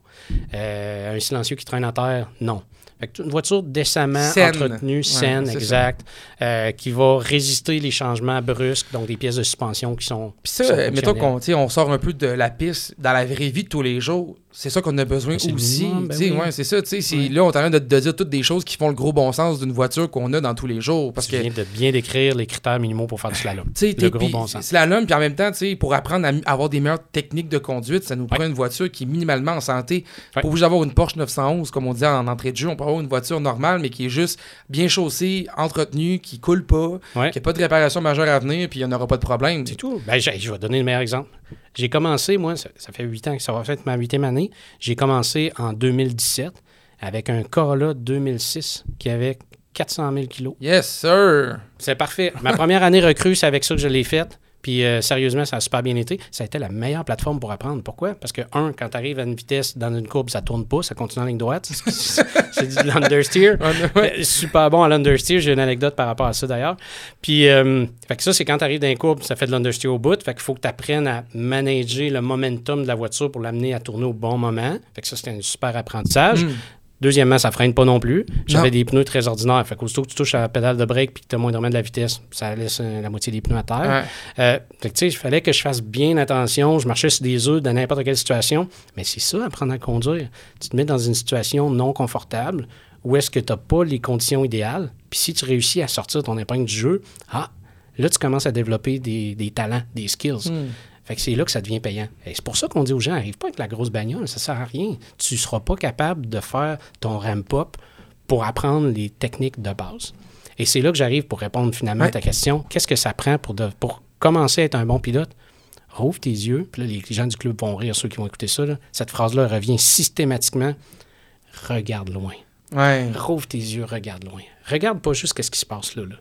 Euh, un silencieux qui traîne à terre, non. Fait que une voiture décemment Saine. entretenue, Ouais, saine, ça. exact, euh, qui va résister les changements brusques, donc des pièces de suspension qui sont. Puis ça, mettons qu'on on sort un peu de la piste dans la vraie vie de tous les jours. C'est ça qu'on a besoin aussi. ben oui. ouais, c'est ça. tu sais, c'est-. Là, on est en train de, de dire toutes des choses qui font le gros bon sens d'une voiture qu'on a dans tous les jours. Parce Tu que viens de bien décrire les critères minimaux pour faire du slalom. Le gros bon sens. Slalom, puis en même temps, tu sais, pour apprendre à avoir des meilleures techniques de conduite, ça nous prend une voiture qui est minimalement en santé. Ouais. Pas obligé d'avoir une Porsche 911, comme on dit en entrée de jeu. On peut avoir une voiture normale, mais qui est juste bien chaussée, entretenue, qui coule pas, qui n'a pas de réparation majeure à venir, puis il n'y en aura pas de problème. C'est tout. Ben, je vais donner le meilleur exemple. J'ai commencé, moi, ça, ça fait huit ans que ça va faire ma huitième année. J'ai commencé en 2017 avec un Corolla 2006 qui avait 400 000 kilos. Yes, sir! C'est parfait. Ma première année recrue, c'est avec ça que je l'ai faite. Puis euh, sérieusement, ça a super bien été. Ça a été la meilleure plateforme pour apprendre. Pourquoi? Parce que, un, quand tu arrives à une vitesse dans une courbe, ça tourne pas, ça continue en ligne droite. c'est du l'understeer. Ouais. Euh, Super bon à l'understeer. J'ai une anecdote par rapport à ça d'ailleurs. Puis, euh, fait que ça, c'est quand tu arrives dans une courbe, ça fait de l'understeer au bout. Fait qu'il faut que tu apprennes à manager le momentum de la voiture pour l'amener à tourner au bon moment. Fait que ça, c'était un super apprentissage. Mm. Deuxièmement, ça freine pas non plus. J'avais des pneus très ordinaires. Fait qu'aussitôt que tu touches à la pédale de break puis que tu as moindrement de la vitesse, ça laisse euh, la moitié des pneus à terre. Ouais. Euh, fait que tu sais, il fallait que je fasse bien attention. Je marchais sur des œufs dans n'importe quelle situation. Mais c'est ça, apprendre à conduire. Tu te mets dans une situation non confortable où est-ce que tu n'as pas les conditions idéales. Puis si tu réussis à sortir ton épingle du jeu, ah, là, tu commences à développer des, des talents, des skills. Mm. Fait que c'est là que ça devient payant. Et c'est pour ça qu'on dit aux gens, arrive pas avec la grosse bagnole, ça sert à rien. Tu seras pas capable de faire ton ramp-up pour apprendre les techniques de base. Et c'est là que j'arrive pour répondre finalement Ouais. à ta question. Qu'est-ce que ça prend pour, de- pour commencer à être un bon pilote? Rouvre tes yeux. Puis là, les, gens du club vont rire, ceux qui vont écouter ça. là. Cette phrase-là revient systématiquement. Regarde loin. Ouais. Rouvre tes yeux, regarde loin. Regarde pas juste ce qui se passe là. là.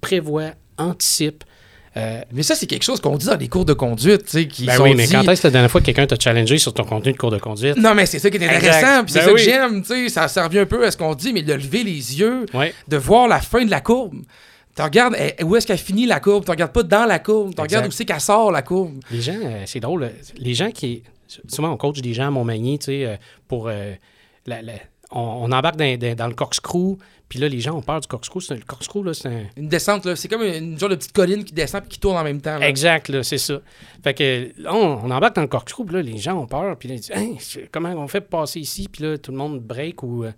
Prévois, anticipe. Euh, Mais ça, c'est quelque chose qu'on dit dans les cours de conduite, tu sais, qui ben sont oui, mais dit- quand est-ce que la dernière fois que quelqu'un t'a challengé sur ton contenu de cours de conduite? Non, mais c'est ça qui est intéressant, puis c'est Ben ça oui. que j'aime, tu sais, ça, ça revient un peu à ce qu'on dit, mais de lever les yeux, Ouais. de voir la fin de la courbe. Tu regardes eh, où est-ce qu'elle finit la courbe, tu regardes pas dans la courbe, tu regardes où c'est qu'elle sort la courbe. Les gens, euh, c'est drôle, euh, les gens qui. Souvent, on coach des gens à Montmagny, tu sais, pour. euh, la- la- on, on embarque dans, dans- dans le corkscrew, puis là, les gens ont peur du corkscrew. Le corkscrew, là, c'est un. Une descente, là, c'est comme une, genre de petite colline qui descend puis qui tourne en même temps. là. Exact, là, c'est ça. Fait que là, on, on embarque dans le corkscrew, puis là, les gens ont peur, puis là, ils disent c'est- comment on fait pour passer ici, puis là, tout le monde break ou. euh,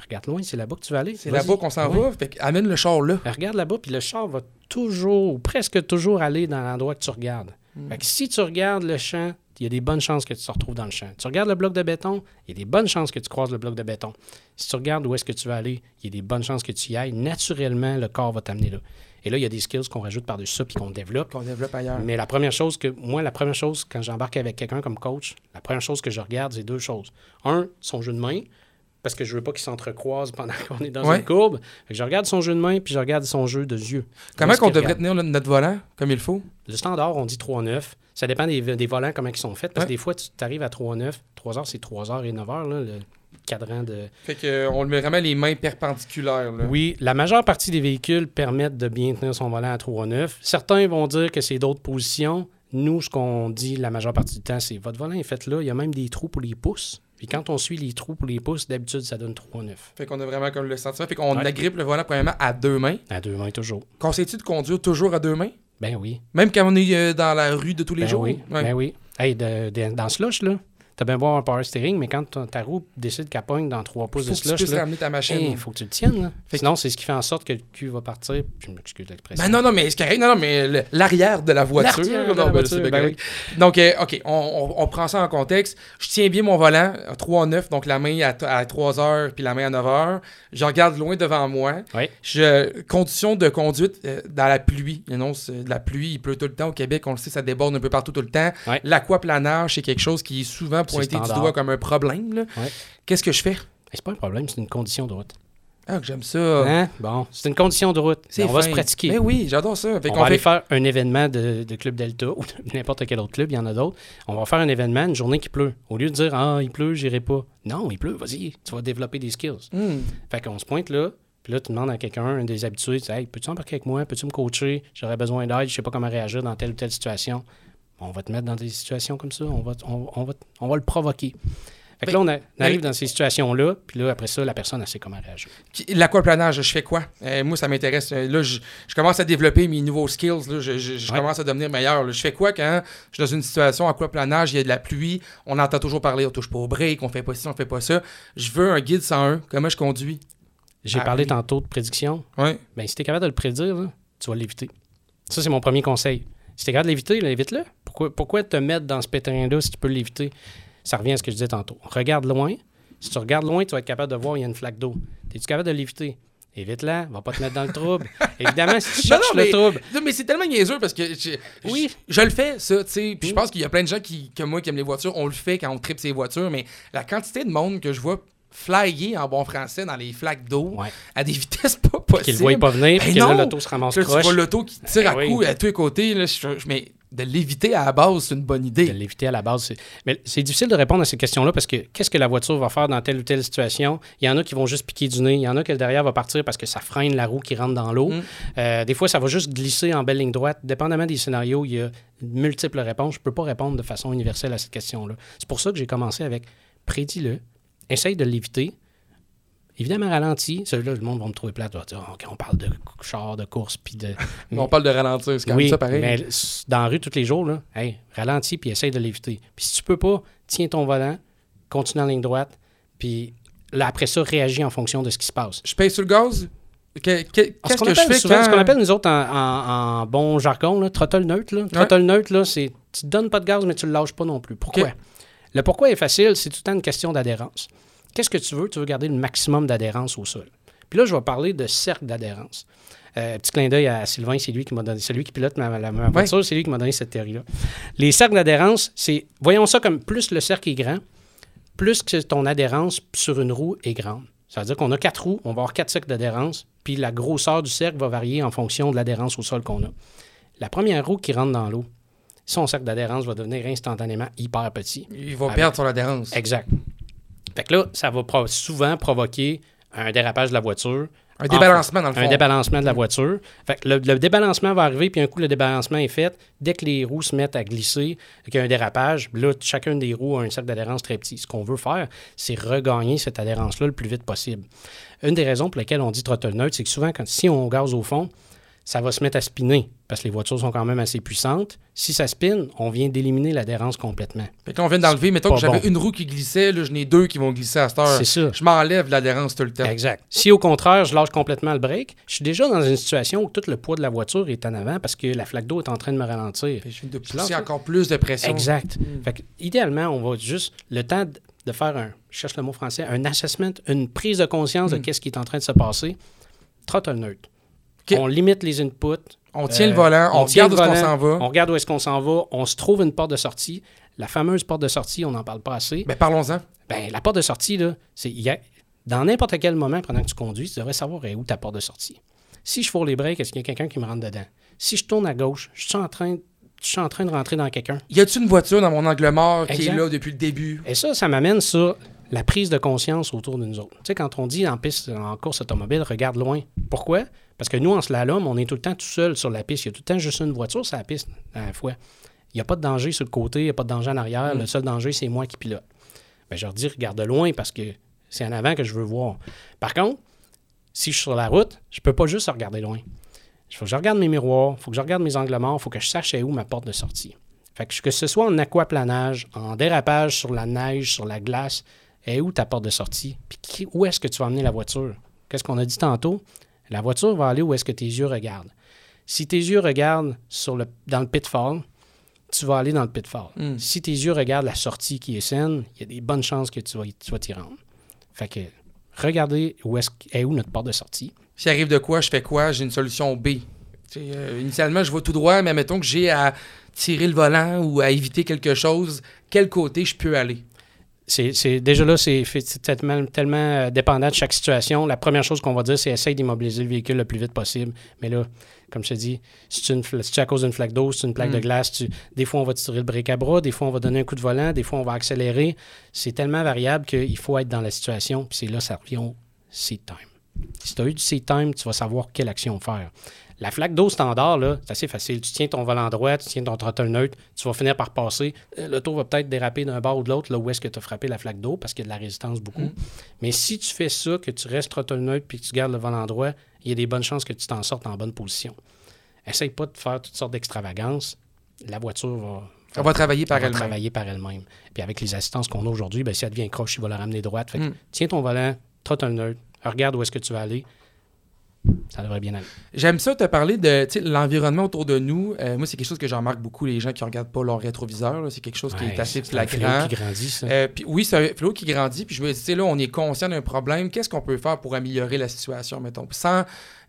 regarde loin, c'est là-bas que tu vas aller. C'est là-bas qu'on s'en Ouais. va, fait amène le char là. Ben, regarde là-bas, puis le char va toujours, ou presque toujours aller dans l'endroit que tu regardes. Hmm. Fait que si tu regardes le champ, il y a des bonnes chances que tu te retrouves dans le champ. Tu regardes le bloc de béton, il y a des bonnes chances que tu croises le bloc de béton. Si tu regardes où est-ce que tu vas aller, il y a des bonnes chances que tu y ailles. Naturellement, le corps va t'amener là. Et là, il y a des skills qu'on rajoute par-dessus ça puis qu'on développe. Qu'on développe ailleurs. Mais la première chose que, moi, la première chose, quand j'embarque avec quelqu'un comme coach, la première chose que je regarde, c'est deux choses. Un, son jeu de main, parce que je veux pas qu'il s'entrecroise pendant qu'on est dans Ouais. une courbe. Fait que je regarde son jeu de main, puis je regarde son jeu de yeux. Comment qu'on devrait tenir notre volant comme il faut? Le standard, on dit 3-9. Ça dépend des, des volants, comment ils sont faits. Parce que des fois, tu arrives à 3-9. 3 heures, c'est 3 heures et 9 heures, là, le cadran de... Fait que, euh, on le met vraiment les mains perpendiculaires. Là. Oui, la majeure partie des véhicules permettent de bien tenir son volant à 3-9. Certains vont dire que c'est d'autres positions. Nous, ce qu'on dit la majeure partie du temps, c'est votre volant est fait là. Il y a même des trous pour les pouces. Puis quand on suit les trous pour les pouces, d'habitude, ça donne 3-9. Fait qu'on a vraiment comme le sentiment. Fait qu'on Ouais. agrippe le volant premièrement à deux mains. À deux mains toujours. Conseilles-tu de conduire toujours à deux mains? Ben oui. Même quand on est euh, dans la rue de tous les Ben jours? oui. Ouais. Ben oui. Hey, de- de- dans slush, là, t'as bien beau un power steering, mais quand ta- ta roue décide qu'elle pogne dans 3 pouces Faut de que tu slush, là, ramener ta machine. il faut que tu le tiennes. Là. Fait Sinon, c'est ce qui fait en sorte que le cul va partir. Je m'excuse l'expression. Ben non, non, mais c'est. Non, non, mais l'arrière de la voiture. L'arrière de non, la ben, voiture, ben. Donc, euh, OK, on, on- on prend ça en contexte. Je tiens bien mon volant, à 3-9, donc la main à, à 3 heures puis la main à 9 heures. Je regarde loin devant moi. Oui. Je, de conduite euh, dans la pluie. De la pluie, il pleut tout le temps au Québec. On le sait, ça déborde un peu partout tout le temps. Ouais. L'aquaplanage, c'est quelque chose qui est souvent pointé du doigt comme un problème. Ouais. Qu'est-ce que je fais? Mais C'est pas un problème, c'est une condition de route. Ah, que j'aime ça. Hein? Bon, c'est une condition de route. On va se pratiquer. Ben oui, j'adore ça. Fait on va aller faire un événement de, de Club Delta ou de n'importe quel autre club, il y en a d'autres. On va faire un événement, une journée qui pleut. Au lieu de dire Ah, il pleut, j'irai pas. Non, il pleut, vas-y, tu vas développer des skills. Hmm. Fait qu'on se pointe là, puis là, tu demandes à quelqu'un, un des habitués, tu dis, Hey, peux-tu embarquer avec moi? Peux-tu me coacher? J'aurais besoin d'aide, je sais pas comment réagir dans telle ou telle situation. On va te mettre dans des situations comme ça, on va, on, on va, on va le provoquer. Fait que là, on, a- on arrive dans ces situations-là, puis là, après ça, la personne, elle sait comment réagir. L'aquaplanage, je fais quoi? Euh, moi, ça m'intéresse. Euh, Là, je, je commence à développer mes nouveaux skills. Là. Je, je- je Ouais. commence à devenir meilleur. là. Je fais quoi quand je suis dans une situation aquaplanage, il y a de la pluie, on entend toujours parler, on touche pas au break, on fait pas ci, on fait pas ça. Je veux un guide 101. Comment je conduis? J'ai Ah, parlé oui. tantôt de prédiction. Ouais. Ben, si tu es capable de le prédire, là, tu vas l'éviter. Ça, c'est mon premier conseil. Si tu es capable de l'éviter, évite-le. Pourquoi, pourquoi te mettre dans ce pétrin-là si tu peux l'éviter? Ça revient à ce que je disais tantôt. Regarde loin. Si tu regardes loin, tu vas être capable de voir il y a une flaque d'eau. Es-tu capable de l'éviter? Évite-la, va pas te mettre dans le trouble. Évidemment, si tu Non, non, cherches mais- le trouble, Non, mais c'est tellement niaiseux parce que je, Oui. je, je le fais, ça, tu sais. Puis je pense qu'il y a plein de gens qui, comme moi qui aiment les voitures, on le fait quand on tripe ses voitures, mais la quantité de monde que je vois flyer en bon français dans les flaques d'eau Ouais. à des vitesses pas possibles. qu'il ne voit pas venir, puis Ben que non. l'auto se ramasse Là, tu croche. vois l'auto qui tire Ben à oui. coups à tous les côtés. Là, je- je- mais de l'éviter à la base, c'est une bonne de idée. l'éviter à la base. c'est- Mais c'est difficile de répondre à ces questions-là parce que qu'est-ce que la voiture va faire dans telle ou telle situation? Il y en a qui vont juste piquer du nez. Il y en a que le derrière va partir parce que ça freine la roue qui rentre dans l'eau. Mm. Euh, des fois, ça va juste glisser en belle ligne droite. Dépendamment des scénarios, il y a multiples réponses. Je ne peux pas répondre de façon universelle à cette question-là. C'est pour ça que j'ai commencé avec prédis-le, essaye de l'éviter. Évidemment, ralenti. Celui-là, le monde va me trouver plate. Va dire, on parle de char, de course, puis de. On parle de ralentir, c'est quand même Oui, ça pareil. mais dans la rue tous les jours, là, hey, ralentis puis essaye de l'éviter. Puis si tu peux pas, tiens ton volant, continue en ligne droite, puis là, après ça, réagis en fonction de ce qui se passe. Je paye sur le gaz? Ce Qu'est-ce que je fais souvent, quand... ce qu'on appelle nous autres en, en- en bon jargon, là, throttle neutre. Là. Throttle neutre, là, c'est tu te donnes pas de gaz, mais tu le lâches pas non plus. Pourquoi? Le pourquoi est facile, c'est tout le temps une question d'adhérence. Qu'est-ce que tu veux? Tu veux garder le maximum d'adhérence au sol. Puis là, je vais parler de cercle d'adhérence. Euh, petit clin d'œil à Sylvain, c'est lui qui m'a donné, c'est lui qui pilote ma, la- ma voiture, c'est lui qui m'a donné cette théorie-là. Les cercles d'adhérence, c'est, voyons ça comme plus le cercle est grand, plus que ton adhérence sur une roue est grande. Ça veut dire qu'on a quatre roues, on va avoir quatre cercles d'adhérence, puis la grosseur du cercle va varier en fonction de l'adhérence au sol qu'on a. La première roue qui rentre dans l'eau, son cercle d'adhérence va devenir instantanément hyper petit. Il va Avec- perdre son adhérence. Exact. Fait que là, ça va pro- souvent provoquer un dérapage de la voiture. Un débalancement, dans le fond. Un débalancement de la voiture. Fait que le, le débalancement va arriver, puis un coup, le débalancement est fait. Dès que les roues se mettent à glisser, qu'il y a un dérapage, là, chacune des roues a un cercle d'adhérence très petit. Ce qu'on veut faire, c'est regagner cette adhérence-là le plus vite possible. Une des raisons pour lesquelles on dit throttle neutre, c'est que souvent, quand, si on gaze au fond, ça va se mettre à spinner parce que les voitures sont quand même assez puissantes. Si ça spinne, on vient d'éliminer l'adhérence complètement. Fait que là, on vient d'enlever, mettons que j'avais bon. une roue qui glissait, là, j'en ai deux qui vont glisser à cette heure. C'est ça. Je m'enlève l'adhérence tout le temps. Exact. Si au contraire, je lâche complètement le break, je suis déjà dans une situation où tout le poids de la voiture est en avant parce que la flaque d'eau est en train de me ralentir. Fait que je viens de pousser encore plus de pression. Exact. Fait que, idéalement, on va juste le temps de, faire un, je cherche le mot français, un assessment, une prise de conscience de Mm. qu'est-ce qui est en train de se passer. Throttle neutre. On limite les inputs. On tient le Euh, volant, on, regarde où le est-ce qu'on volant, s'en va. On regarde où est-ce qu'on s'en va. On se trouve une porte de sortie. La fameuse porte de sortie, on n'en parle pas assez. Ben, parlons-en. Ben, la porte de sortie, là, c'est il y a- dans n'importe quel moment pendant que tu conduis, tu devrais savoir où ta porte de sortie. Si je fourre les breaks, est-ce qu'il y a quelqu'un qui me rentre dedans? Si je tourne à gauche, je suis en train, je suis en train de rentrer dans quelqu'un. Y a-tu une voiture dans mon angle mort qui est là depuis le début? Et ça, ça m'amène sur la prise de conscience autour de nous autres. Tu sais, quand on dit en piste, en course automobile, regarde loin. Pourquoi? Parce que nous, en slalom, on est tout le temps tout seul sur la piste. Il y a tout le temps juste une voiture sur la piste à la fois. Il n'y a pas de danger sur le côté, il n'y a pas de danger en arrière. Mm. Le seul danger, c'est moi qui pilote. Ben, je leur dis, regarde de loin parce que c'est en avant que je veux voir. Par contre, si je suis sur la route, je peux pas juste regarder loin. Il faut que je regarde mes miroirs, il faut que je regarde mes angles morts, il faut que je sache est où ma porte de sortie. Fait que, que ce soit en aquaplanage, en dérapage sur la neige, sur la glace, est où ta porte de sortie? Puis qui- où est-ce que tu vas amener la voiture? Qu'est-ce qu'on a dit tantôt? La voiture va aller où est-ce que tes yeux regardent. Si tes yeux regardent sur le, dans le pitfall, tu vas aller dans le pitfall. Mm. Si tes yeux regardent la sortie qui est saine, il y a des bonnes chances que tu vas, y- tu vas t'y rendre. Fait que regardez où est-ce est où notre porte de sortie. S'il arrive de quoi, je fais quoi? J'ai une solution B. Euh, initialement, je vais tout droit, mais mettons que j'ai à tirer le volant ou à éviter quelque chose. Quel côté je peux aller? C'est, déjà là, c'est, tellement, tellement euh, dépendant de chaque situation. La première chose qu'on va dire, c'est essaye d'immobiliser le véhicule le plus vite possible. Mais là, comme je te dis, si c'est, une, si c'est à cause d'une flaque d'eau, si c'est une plaque Mm. de glace, tu- des fois on va tirer le break à bras, des fois on va donner un coup de volant, des fois on va accélérer. C'est tellement variable qu'il faut être dans la situation. Puis c'est là, ça revient au seat time. Si tu as eu du seat time, tu vas savoir quelle action faire. La flaque d'eau standard, là, c'est assez facile. Tu tiens ton volant droit, tu tiens ton throttle neutre, tu vas finir par passer. Euh, Le tour va peut-être déraper d'un bord ou de l'autre, là où est-ce que tu as frappé la flaque d'eau, parce qu'il y a de la résistance beaucoup. Mais si tu fais ça, que tu restes throttle neutre puis que tu gardes le volant droit, il y a des bonnes chances que tu t'en sortes en bonne position. Essaye pas de faire toutes sortes d'extravagances. La voiture va, On va travailler par elle va elle-même. travailler par elle-même. Puis avec les assistances qu'on a aujourd'hui, ben, si elle devient croche, il va la ramener droite. Fait que Mm. tiens ton volant, neutre, regarde où est-ce que tu vas aller. Ça devrait bien aller. J'aime ça te parler de l'environnement autour de nous. Euh, moi, c'est quelque chose que j'en remarque beaucoup, les gens qui regardent pas leur rétroviseur. là. C'est quelque chose qui est assez c'est un fléau flagrant. qui grandit, ça. Euh, puis oui, c'est un flot qui grandit. Puis je me dis, tu sais, là, on est conscient d'un problème. Qu'est-ce qu'on peut faire pour améliorer la situation, mettons, Puis sans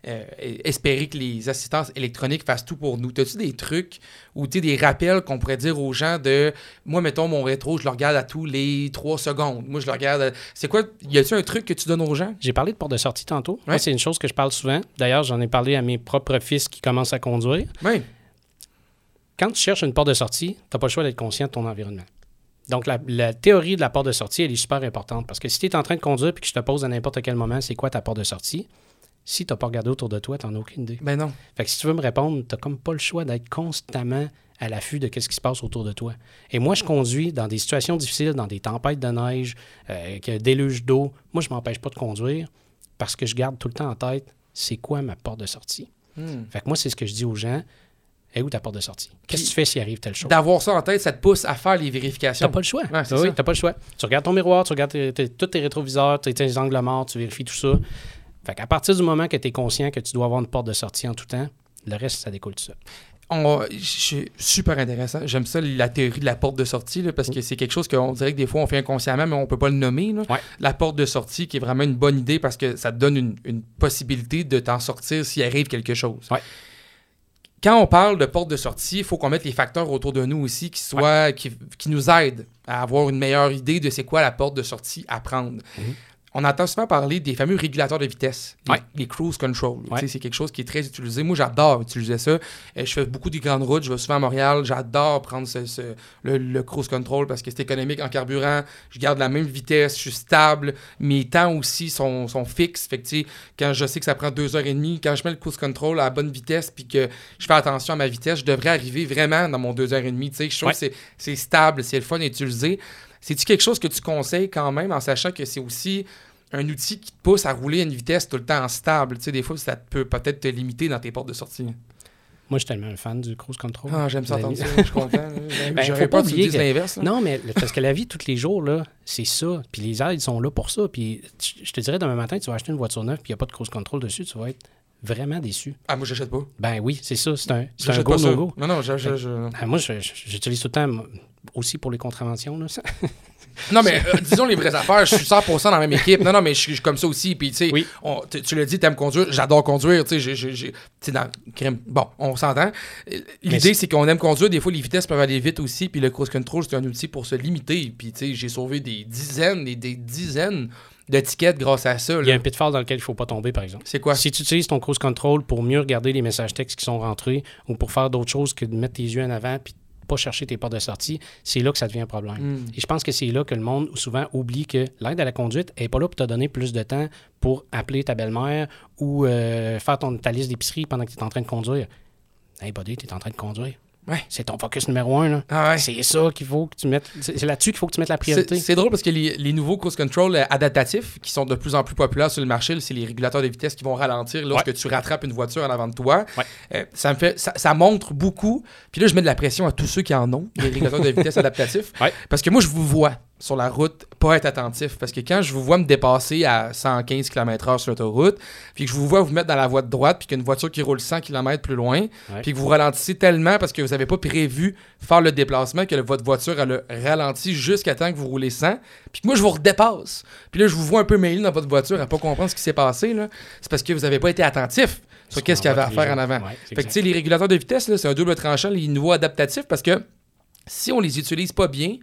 euh, espérer que les assistances électroniques fassent tout pour nous. As-tu des trucs ou des rappels qu'on pourrait dire aux gens de, moi, mettons, mon rétro, je le regarde à tous les trois secondes. Moi, je le regarde. à- C'est quoi Y a-tu un truc que tu donnes aux gens? J'ai parlé de porte de sortie tantôt. Moi, c'est une chose que je parle souvent. D'ailleurs, j'en ai parlé à mes propres fils qui commencent à conduire. Oui. Quand tu cherches une porte de sortie, tu n'as pas le choix d'être conscient de ton environnement. Donc, la, la théorie de la porte de sortie, elle est super importante parce que si tu es en train de conduire et que je te pose à n'importe quel moment, c'est quoi ta porte de sortie, si tu n'as pas regardé autour de toi, tu n'en as aucune idée. Ben non. Fait que si tu veux me répondre, tu comme pas le choix d'être constamment à l'affût de ce qui se passe autour de toi. Et moi, je conduis dans des situations difficiles, dans des tempêtes de neige, euh, qu'il y a un déluge d'eau. Moi, je m'empêche pas de conduire parce que je garde tout le temps en tête c'est quoi ma porte de sortie? Hmm. Fait que moi, c'est ce que je dis aux gens. Et où ta porte de sortie? Qu'est-ce que tu fais s'il arrive telle chose? D'avoir ça en tête, ça te pousse à faire les vérifications. T'as pas le choix. Ouais, oui, t'as pas le choix. Tu regardes ton miroir, tu regardes tes- tes- tous tes rétroviseurs, tes, tes angles morts, tu vérifies tout ça. Fait qu'à partir du moment que tu es conscient que tu dois avoir une porte de sortie en tout temps, le reste, ça découle tout ça. On- super intéressant. J'aime ça, la théorie de la porte de sortie, là, parce que c'est quelque chose qu'on dirait que des fois on fait inconsciemment, mais on peut pas le nommer. là. Ouais. La porte de sortie qui est vraiment une bonne idée parce que ça te donne une, une possibilité de t'en sortir s'il arrive quelque chose. Ouais. Quand on parle de porte de sortie, il faut qu'on mette les facteurs autour de nous aussi qui, soient, qui, qui nous aident à avoir une meilleure idée de c'est quoi la porte de sortie à prendre. Mhm. On entend souvent parler des fameux régulateurs de vitesse, les, Ouais. les cruise control. Ouais. C'est quelque chose qui est très utilisé. Moi, j'adore utiliser ça. Euh, je fais beaucoup de grandes routes. Je vais souvent à Montréal. J'adore prendre ce- ce- le, le cruise control parce que c'est économique en carburant. Je garde la même vitesse. Je suis stable. Mes temps aussi sont, sont fixes. Fait que, quand je sais que ça prend deux heures et demie, quand je mets le cruise control à la bonne vitesse puis que je fais attention à ma vitesse, je devrais arriver vraiment dans mon deux heures et demie. Je trouve Ouais. que c'est- c'est stable, c'est le fun à utiliser. C'est-tu quelque chose que tu conseilles quand même en sachant que c'est aussi un outil qui te pousse à rouler à une vitesse tout le temps stable? Tu sais, des fois, ça peut peut-être te limiter dans tes portes de sortie. Moi, je suis tellement un fan du cruise control. Ah, j'aime ça entendre ça. Je suis content. Ben, J'aurais faut pas pas oublier que- l'inverse. Non, mais parce que la vie, tous les jours, là, c'est ça. Puis les aides sont là pour ça. Puis je te dirais, demain matin, tu vas acheter une voiture neuve, puis il n'y a pas de cruise control dessus, tu vas être vraiment déçu. Ah, moi, j'achète pas. Ben oui, c'est ça. C'est un, c'est un J'achète go, pas ça. no go. Non, non, je- je- je- Ah, moi, j'utilise tout le temps aussi pour les contraventions. Là, ça. Non, mais euh, disons les vraies affaires. Je suis 100% dans la même équipe. Non, non, mais je suis comme ça aussi. Puis, tu sais, Oui. on- tu tu l'as dit, t'aimes conduire. J'adore conduire. Tu sais, j'ai- dans. Bon, on s'entend. L'idée, c'est- qu'on aime conduire. Des fois, les vitesses peuvent aller vite aussi. Puis, le cruise control, c'est un outil pour se limiter. Puis, tu sais, j'ai sauvé des dizaines et des dizaines de tickets grâce à ça. Il y a un pitfall dans lequel il ne faut pas tomber, par exemple. C'est quoi? Si tu utilises ton cruise control pour mieux regarder les messages textes qui sont rentrés ou pour faire d'autres choses que de mettre tes yeux en avant puis pas chercher tes portes de sortie, c'est là que ça devient un problème. Hmm. Et je pense que c'est là que le monde souvent oublie que l'aide à la conduite n'est pas là pour te donner plus de temps pour appeler ta belle-mère ou euh, faire ton, ta liste d'épicerie pendant que tu es en train de conduire. Hey buddy, tu es en train de conduire. Ouais. C'est ton focus numéro un. Là. Ah ouais. C'est ça qu'il faut que tu mettes. C'est là-dessus qu'il faut que tu mettes la priorité. c'est drôle parce que les, les nouveaux cruise control euh, adaptatifs qui sont de plus en plus populaires sur le marché, c'est les régulateurs de vitesse qui vont ralentir lorsque tu rattrapes une voiture en avant de toi. Euh, ça me fait ça, ça montre beaucoup. Puis là, je mets de la pression à tous ceux qui en ont, les régulateurs de vitesse adaptatifs. Parce que moi, je vous vois sur la route pas être attentif. Parce que quand je vous vois me dépasser à 115 km/h sur l'autoroute, puis que je vous vois vous mettre dans la voie de droite, puis qu'une voiture qui roule 100 km plus loin, Ouais. puis que vous ralentissez tellement parce que vous n'avez pas prévu faire le déplacement que votre voiture elle a ralenti jusqu'à temps que vous roulez 100, puis que moi je vous redépasse. Puis là je vous vois un peu mêlé dans votre voiture à pas comprendre ce qui s'est passé là. C'est parce que vous n'avez pas été attentif sur qu'est-ce qu'il y avait à faire en avant. Ouais, fait que tu sais les régulateurs de vitesse c'est un double tranchant les nouveaux adaptatifs parce que si on les utilise pas bien,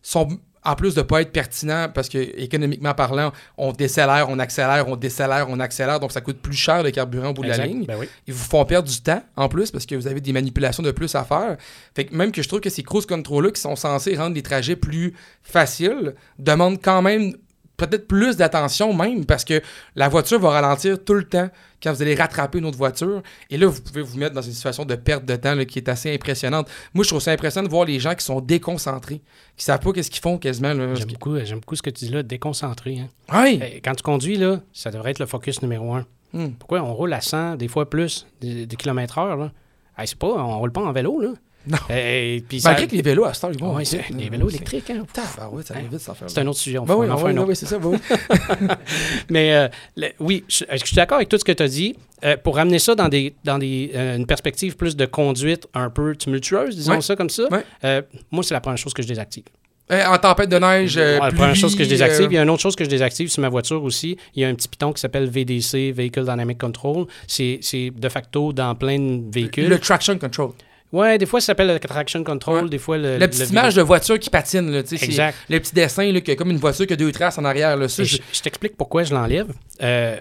sont en plus de pas être pertinents parce que économiquement parlant, on décélère, on accélère, on décélère, on accélère, donc ça coûte plus cher le carburant au bout de la ligne. Ben oui. Ils vous font perdre du temps en plus parce que vous avez des manipulations de plus à faire. Fait que même que je trouve que ces cruise control-là qui sont censés rendre les trajets plus faciles demandent quand même peut-être plus d'attention même parce que la voiture va ralentir tout le temps quand vous allez rattraper une autre voiture. Et là, vous pouvez vous mettre dans une situation de perte de temps là, qui est assez impressionnante. Moi, je trouve ça impressionnant de voir les gens qui sont déconcentrés, qui savent pas qu'est-ce qu'ils font quasiment. J'aime beaucoup, j'aime beaucoup ce que tu dis là, déconcentré. hein. Oui. Eh, Quand tu conduis, là, ça devrait être le focus numéro un. Hmm. Pourquoi on roule à 100, des fois plus, de, de kilomètres heure, là? Hey, c'est pas, on roule pas en vélo, là. Non. Puis ça- Malgré que les vélos à heure, ils vont. Vite, c'est- là. les vélos électriques, hein. Ça Hein? vite. C'est un autre sujet, on Ben oui, en ben oui, oui, c'est ça. ben oui. Mais euh, le- oui, je, je suis d'accord avec tout ce que tu as dit? Euh, pour ramener ça dans, des, dans des, euh, une perspective plus de conduite un peu tumultueuse, disons Ouais. ça comme ça, Ouais. euh, moi, c'est la première chose que je désactive. Eh, en tempête de neige, euh, la première chose que je désactive. euh, Il y a une autre chose que je désactive sur ma voiture aussi. Il y a un petit piton qui s'appelle VDC, Vehicle Dynamic Control. C'est c'est de facto dans plein de véhicules. le traction control. Ouais, des fois, ça s'appelle le Traction Control, Ouais. des fois le. La petite le image de voiture qui patine, là, tu sais, c'est Exact. le petit dessin, là, qui a comme une voiture qui a deux traces en arrière. Là, ça, je- t'explique pourquoi je l'enlève. Euh,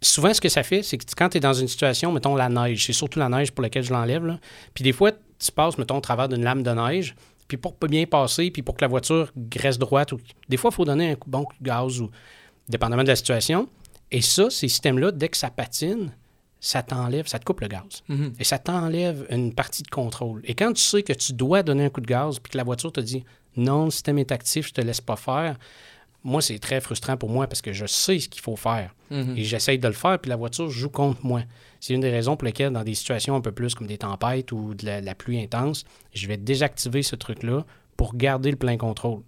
souvent, ce que ça fait, c'est que quand tu es dans une situation, mettons la neige, c'est surtout la neige pour laquelle je l'enlève. là. Puis des fois, tu passes, mettons, au travers d'une lame de neige, puis pour pas bien passer, puis pour que la voiture reste droite, ou... des fois, il faut donner un coup- bon coup de gaz, ou dépendamment de la situation. Et ça, ces systèmes-là, dès que ça patine, ça t'enlève, ça te coupe le gaz. Mhm. Et ça t'enlève une partie de contrôle. Et quand tu sais que tu dois donner un coup de gaz, puis que la voiture te dit non, le système est actif, je te laisse pas faire, moi, c'est très frustrant pour moi parce que je sais ce qu'il faut faire. Mhm. Et j'essaye de le faire, puis la voiture joue contre moi. C'est une des raisons pour lesquelles, dans des situations un peu plus comme des tempêtes ou de la, la pluie intense, je vais désactiver ce truc-là pour garder le plein contrôle.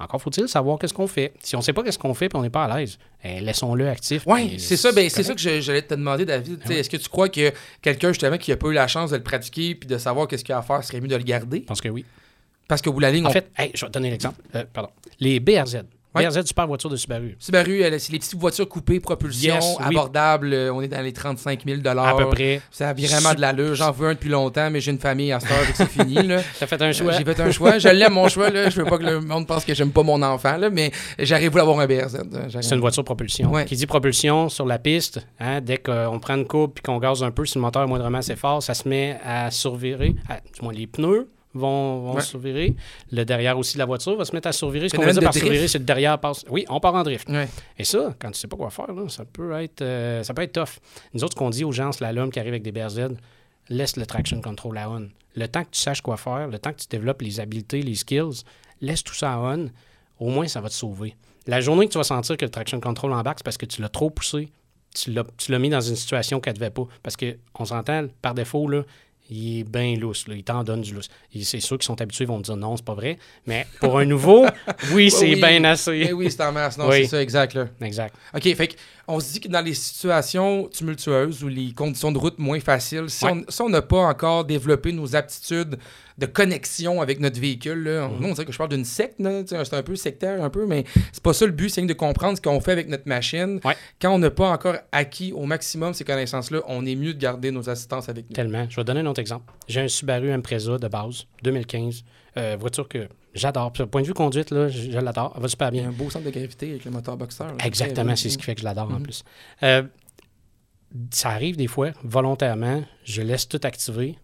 Encore faut-il savoir qu'est-ce qu'on fait. Si on ne sait pas qu'est-ce qu'on fait et on n'est pas à l'aise, eh, laissons-le actif. Oui, c'est ça. Ben, c'est ça que j'allais te demander, David. Ouais. Est-ce que tu crois que quelqu'un, justement, qui n'a pas eu la chance de le pratiquer puis de savoir qu'est-ce qu'il a à faire, serait mieux de le garder? Je pense que oui. Parce que vous la ligne, En on... fait, hey, je vais te donner l'exemple. Euh, pardon. Les BRZ. Ouais. BRZ, super voiture de Subaru. Subaru, elle, c'est les petites voitures coupées, propulsion, Yes, oui. abordables. euh, On est dans les 35 000 À peu près. Ça a vraiment de l'allure. J'en veux un depuis longtemps, mais j'ai une famille à cette heure, c'est fini. T'as fait un choix. J'ai fait un choix. Je l'aime, mon choix. Là. Je veux pas que le monde pense que j'aime pas mon enfant, là, mais j'arrive à avoir un BRZ. J'arrive- C'est une voiture propulsion. Ouais. Qui dit propulsion sur la piste, hein, dès qu'on prend une courbe et qu'on gaze un peu, si le moteur est moindrement assez fort, ça se met à survirer. à- du moins, les pneus vont, vont Ouais. survirer. Le derrière aussi de la voiture va se mettre à survirer. Ce qu'on veut dire par drift. survirer, c'est que le derrière passe. Oui, on part en drift. Ouais. Et ça, quand tu sais pas quoi faire, là, ça, peut être, euh, ça peut être tough. Nous autres, ce qu'on dit aux gens en slalom qui arrivent avec des BRZ, laisse le traction control à on. Le temps que tu saches quoi faire, le temps que tu développes les habiletés, les skills, laisse tout ça à on. Au moins, ça va te sauver. La journée que tu vas sentir que le traction control embarque, c'est parce que tu l'as trop poussé. Tu l'as mis dans une situation qu'elle ne devait pas. Parce qu'on s'entend, par défaut, là, il est bien lousse. là. Il t'en donne du lousse. C'est ceux qui sont habitués vont me dire non, c'est pas vrai. Mais pour un nouveau, oui, c'est oui. bien assez. Eh oui, c'est en masse. Non, Oui. c'est ça, exact. Là. Exact. OK, fait on se dit que dans les situations tumultueuses ou les conditions de route moins faciles, si Ouais. on si on n'a pas encore développé nos aptitudes de connexion avec notre véhicule, là, Mhm. nous, on dirait que je parle d'une secte, c'est un peu sectaire, un peu, mais c'est pas ça le but, c'est de comprendre ce qu'on fait avec notre machine. Ouais. Quand on n'a pas encore acquis au maximum ces connaissances-là, on est mieux de garder nos assistances avec nous. Tellement. Je vais donner un autre exemple. J'ai un Subaru Impreza de base, 2015. euh, voiture que j'adore. Point de vue conduite, là, je, je l'adore. Elle va super Il y a bien. un beau centre de gravité avec le moteur boxer. là. Exactement, c'est bien. ce qui fait que je l'adore en Mhm. plus. Euh, ça arrive des fois, volontairement, je laisse tout activer,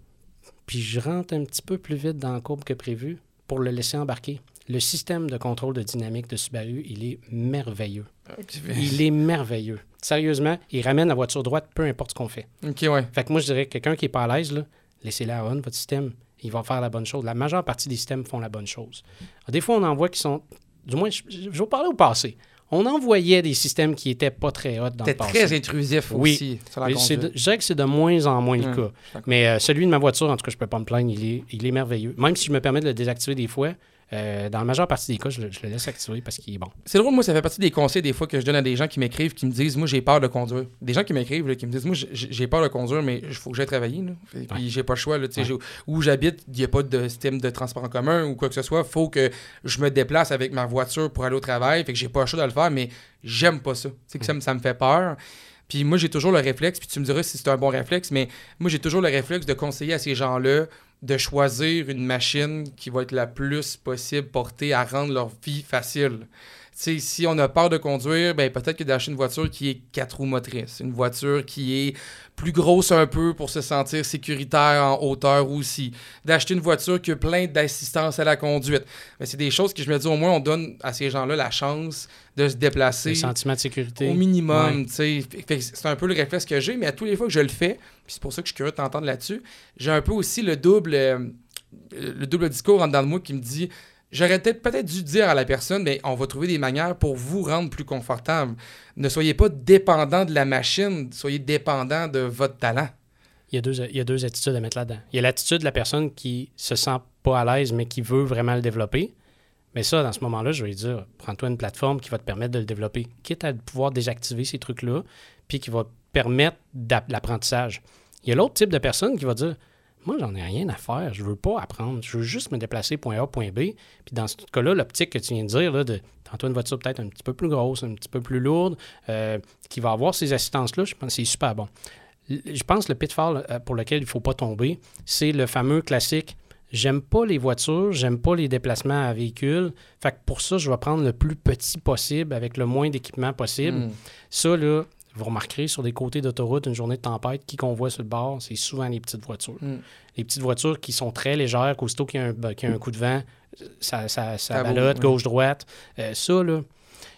puis je rentre un petit peu plus vite dans la courbe que prévu pour le laisser embarquer. Le système de contrôle de dynamique de Subaru, il est merveilleux. Ok, Il est merveilleux. Sérieusement, il ramène la voiture droite, peu importe ce qu'on fait. Ok, ouais. Fait que moi, je dirais que quelqu'un qui n'est pas à l'aise, à on, votre système. Il va faire la bonne chose. La majeure partie des systèmes font la bonne chose. Alors, des fois, on en voit qui sont. Du moins, je, je vais vous parler au passé. On envoyait des systèmes qui n'étaient pas très hot dans le passé. très intrusif Oui. aussi sur la de- je dirais que c'est de moins en moins le Ouais, cas. Mais euh, celui de ma voiture, en tout cas, je peux pas me plaindre, il est, il est merveilleux. Même si je me permets de le désactiver des fois, euh, dans la majeure partie des cas, je le, je le laisse activer parce qu'il est bon. C'est drôle, moi, ça fait partie des conseils des fois que je donne à des gens qui m'écrivent, qui me disent, moi, j'ai peur de conduire. Des gens qui m'écrivent, qui me disent, moi, j'ai- peur de conduire, mais il faut que j'aille travailler. Là. Fait- Puis j'ai pas le choix. Là, Ouais. Où j'habite, il n'y a pas de système de transport en commun ou quoi que ce soit. faut que je me déplace avec ma voiture pour aller au travail. Fait que j'ai pas le choix de le faire, mais j'aime pas ça. Sais, que ça, me- ça me fait peur. Puis moi, j'ai toujours le réflexe, puis tu me diras si c'est un bon réflexe, mais moi, j'ai toujours le réflexe de conseiller à ces gens-là de choisir une machine qui va être la plus possible portée à rendre leur vie facile. Si on a peur de conduire, ben peut-être que d'acheter une voiture qui est quatre roues motrices, une voiture qui est plus grosse un peu pour se sentir sécuritaire en hauteur aussi, d'acheter une voiture qui a plein d'assistance à la conduite. Mais c'est des choses que je me dis au moins on donne à ces gens-là la chance de se déplacer. Le sentiment de sécurité. Au minimum. C'est un peu le réflexe que j'ai, mais à tous les fois que je le fais, c'est pour ça que je suis curieux de t'entendre là-dessus, j'ai un peu aussi le double, euh, le double discours en dedans de moi qui me dit J'aurais peut-être peut dû dire à la personne, mais on va trouver des manières pour vous rendre plus confortable. Ne soyez pas dépendant de la machine, soyez dépendant de votre talent. Il y, a deux, attitudes à mettre là-dedans. Il y a l'attitude de la personne qui se sent pas à l'aise, mais qui veut vraiment le développer. Mais ça, dans ce moment-là, je vais dire, prends-toi une plateforme qui va te permettre de le développer, quitte à pouvoir désactiver ces trucs-là, puis qui va te permettre l'apprentissage. Il y a l'autre type de personne qui va dire, moi, j'en ai rien à faire. Je veux pas apprendre. Je veux juste me déplacer point A, point B. Puis dans ce cas-là, l'optique que tu viens de dire, là, de tantôt une voiture peut-être un petit peu plus grosse, un petit peu plus lourde, euh, qui va avoir ces assistances-là, je pense que c'est super bon. Je pense que le pitfall euh, pour lequel il ne faut pas tomber, c'est le fameux classique J'aime pas les voitures, j'aime pas les déplacements à véhicule. Fait que pour ça, je vais prendre le plus petit possible avec le moins d'équipement possible. Hmm. Ça, là, vous remarquerez sur des côtés d'autoroute, une journée de tempête, qui qu'on voit sur le bord, c'est souvent les petites voitures. Hmm. Les petites voitures qui sont très légères, qu'aussitôt qu'il y, a un, ben, un coup de vent, ça, ça, ça, balotte, gauche-droite. Euh, ça, là,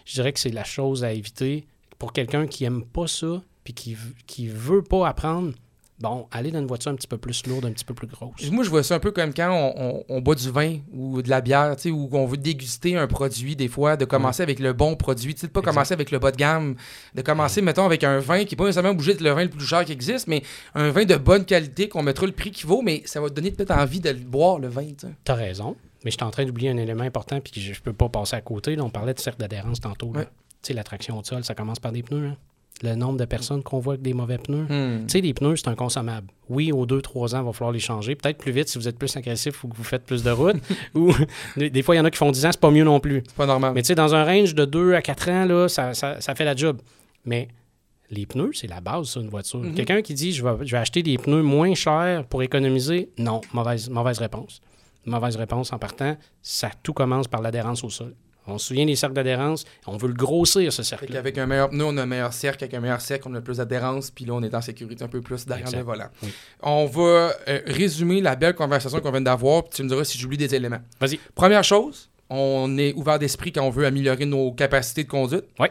je dirais que c'est la chose à éviter. Pour quelqu'un qui aime pas ça, puis qui ne veut pas apprendre, bon, aller dans une voiture un petit peu plus lourde, un petit peu plus grosse. Moi, je vois ça un peu comme quand on, boit du vin ou de la bière, ou qu'on veut déguster un produit, des fois, de commencer avec le bon produit, tu sais, pas commencer avec le bas de gamme, de commencer, mettons, avec un vin qui n'est pas nécessairement obligé d'être le vin le plus cher qui existe, mais un vin de bonne qualité qu'on mettra le prix qu'il vaut, mais ça va te donner peut-être envie de le boire, le vin. Tu as raison, mais je suis en train d'oublier un élément important, puis je, ne peux pas passer à côté. on parlait de cercle d'adhérence tantôt. Tu sais, l'attraction au sol, ça commence par des pneus. Hein le nombre de personnes qu'on voit avec des mauvais pneus. Hmm. Tu sais, les pneus, c'est un consommable. Oui, aux 2-3 ans, il va falloir les changer. Peut-être plus vite si vous êtes plus agressif ou que vous faites plus de route. ou des fois, il y en a qui font 10 ans, c'est pas mieux non plus. C'est pas normal. Mais tu sais, dans un range de 2 à 4 ans, là, ça, ça, fait la job. Mais les pneus, c'est la base, ça, une voiture. Mhm. Quelqu'un qui dit je vais, je vais acheter des pneus moins chers pour économiser, non, mauvaise, mauvaise réponse. Mauvaise réponse en partant, ça tout commence par l'adhérence au sol. On se souvient des cercles d'adhérence. On veut le grossir, ce cercle. Avec un meilleur pneu, on a un meilleur cercle. Avec un meilleur cercle, on a plus d'adhérence. Puis là, on est en sécurité un peu plus derrière le volant. On va euh, résumer la belle conversation qu'on vient d'avoir. Puis tu me diras si j'oublie des éléments. Vas-y. Première chose, on est ouvert d'esprit quand on veut améliorer nos capacités de conduite. Oui.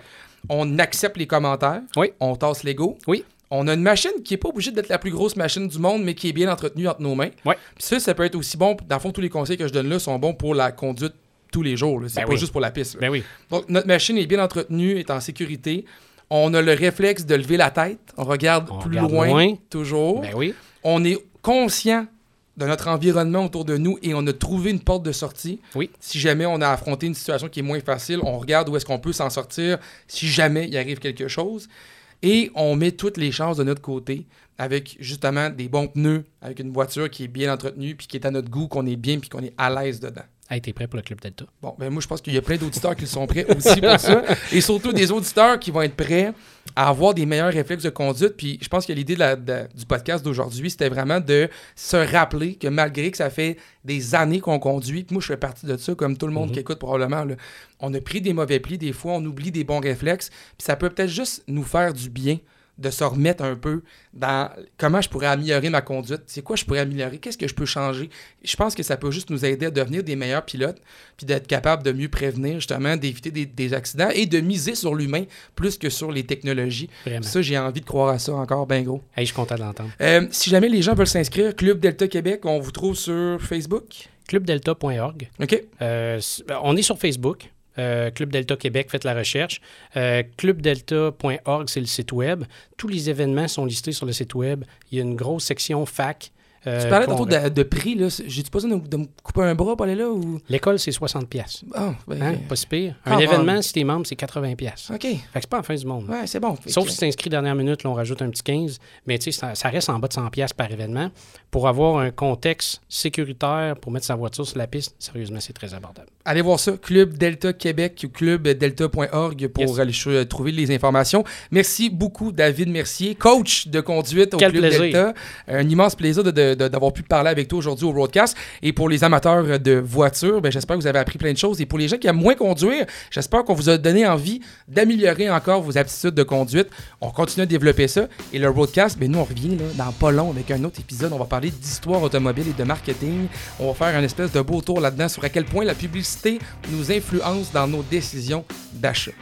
On accepte les commentaires. Oui. On tasse l'ego. Oui. On a une machine qui n'est pas obligée d'être la plus grosse machine du monde, mais qui est bien entretenue entre nos mains. Ouais. Puis ça, ça peut être aussi bon. Dans le fond, tous les conseils que je donne là sont bons pour la conduite tous les jours. C'est ben pas juste pour la piste. Ben oui. Donc, notre machine est bien entretenue, est en sécurité. On a le réflexe de lever la tête. On regarde plus loin, toujours. Ben oui. On est conscient de notre environnement autour de nous et on a trouvé une porte de sortie. Oui. Si jamais on a affronté une situation qui est moins facile, on regarde où est-ce qu'on peut s'en sortir si jamais il arrive quelque chose. Et on met toutes les chances de notre côté avec justement des bons pneus, avec une voiture qui est bien entretenue, puis qui est à notre goût, qu'on est bien, puis qu'on est à l'aise dedans. Hey, t'es prêt pour le Club Delta? Bon, ben moi, je pense qu'il y a plein d'auditeurs qui sont prêts aussi pour ça. Et surtout des auditeurs qui vont être prêts à avoir des meilleurs réflexes de conduite. Puis je pense que l'idée du podcast d'aujourd'hui, c'était vraiment de se rappeler que malgré que ça fait des années qu'on conduit, moi, je fais partie de ça, comme tout le monde mhm. qui écoute probablement, on a pris des mauvais plis des fois, on oublie des bons réflexes. Puis ça peut peut-être juste nous faire du bien de se remettre un peu dans comment je pourrais améliorer ma conduite, c'est quoi je pourrais améliorer, qu'est-ce que je peux changer. Je pense que ça peut juste nous aider à devenir des meilleurs pilotes, puis d'être capable de mieux prévenir, justement, d'éviter des, accidents et de miser sur l'humain plus que sur les technologies. Ça, j'ai envie de croire à ça encore, ben gros. Hey, je suis content de l'entendre. Euh, si jamais les gens veulent s'inscrire, Club Delta Québec, on vous trouve sur Facebook? Clubdelta.org. OK. Euh, on est sur Facebook. Euh, Club Delta Québec, faites la recherche. Euh, clubdelta.org, c'est le site web. Tous les événements sont listés sur le site web. Il y a une grosse section fac euh, tu parlais tantôt de, prix, là. J'ai-tu pas besoin de, me couper un bras pour aller là ou? L'école, c'est 60$. pièces ben, hein? Pas si pire. Un ah, événement, si t'es membre, c'est 80$. pièces OK. Fait que c'est pas la fin du monde. Ouais, c'est bon. Sauf si tu t'inscris dernière minute, là, on rajoute un petit 15$. Mais tu sais, ça, reste en bas de 100$ par événement. Pour avoir un contexte sécuritaire pour mettre sa voiture sur la piste, sérieusement, c'est très abordable. Allez voir ça, Club Delta Québec ou clubdelta.org pour aller trouver les informations. Merci beaucoup, David Mercier, coach de conduite au Club Delta. Un immense plaisir de de- de- d'avoir pu parler avec toi aujourd'hui au Roadcast. Et pour les amateurs de voitures, ben, j'espère que vous avez appris plein de choses. Et pour les gens qui aiment moins conduire, j'espère qu'on vous a donné envie d'améliorer encore vos aptitudes de conduite. On continue à développer ça. Et le Roadcast, ben, nous, on revient là, dans pas long avec un autre épisode. On va parler d'histoire automobile et de marketing. On va faire un espèce de beau tour là-dedans sur à quel point la publicité nous influence dans nos décisions d'achat.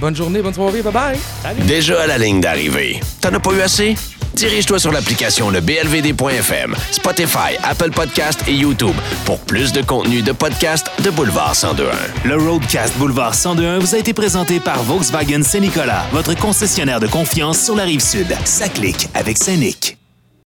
Bonne journée, bonne soirée, bye bye! Déjà à la ligne d'arrivée. T'en as pas eu assez? Dirige-toi sur l'application le blvd.fm, Spotify, Apple Podcast et YouTube pour plus de contenu de podcast de Boulevard 1021. Le Roadcast Boulevard 102.1 vous a été présenté par Volkswagen Saint-Nicolas, votre concessionnaire de confiance sur la rive sud. Ça clique avec Saint-Nic.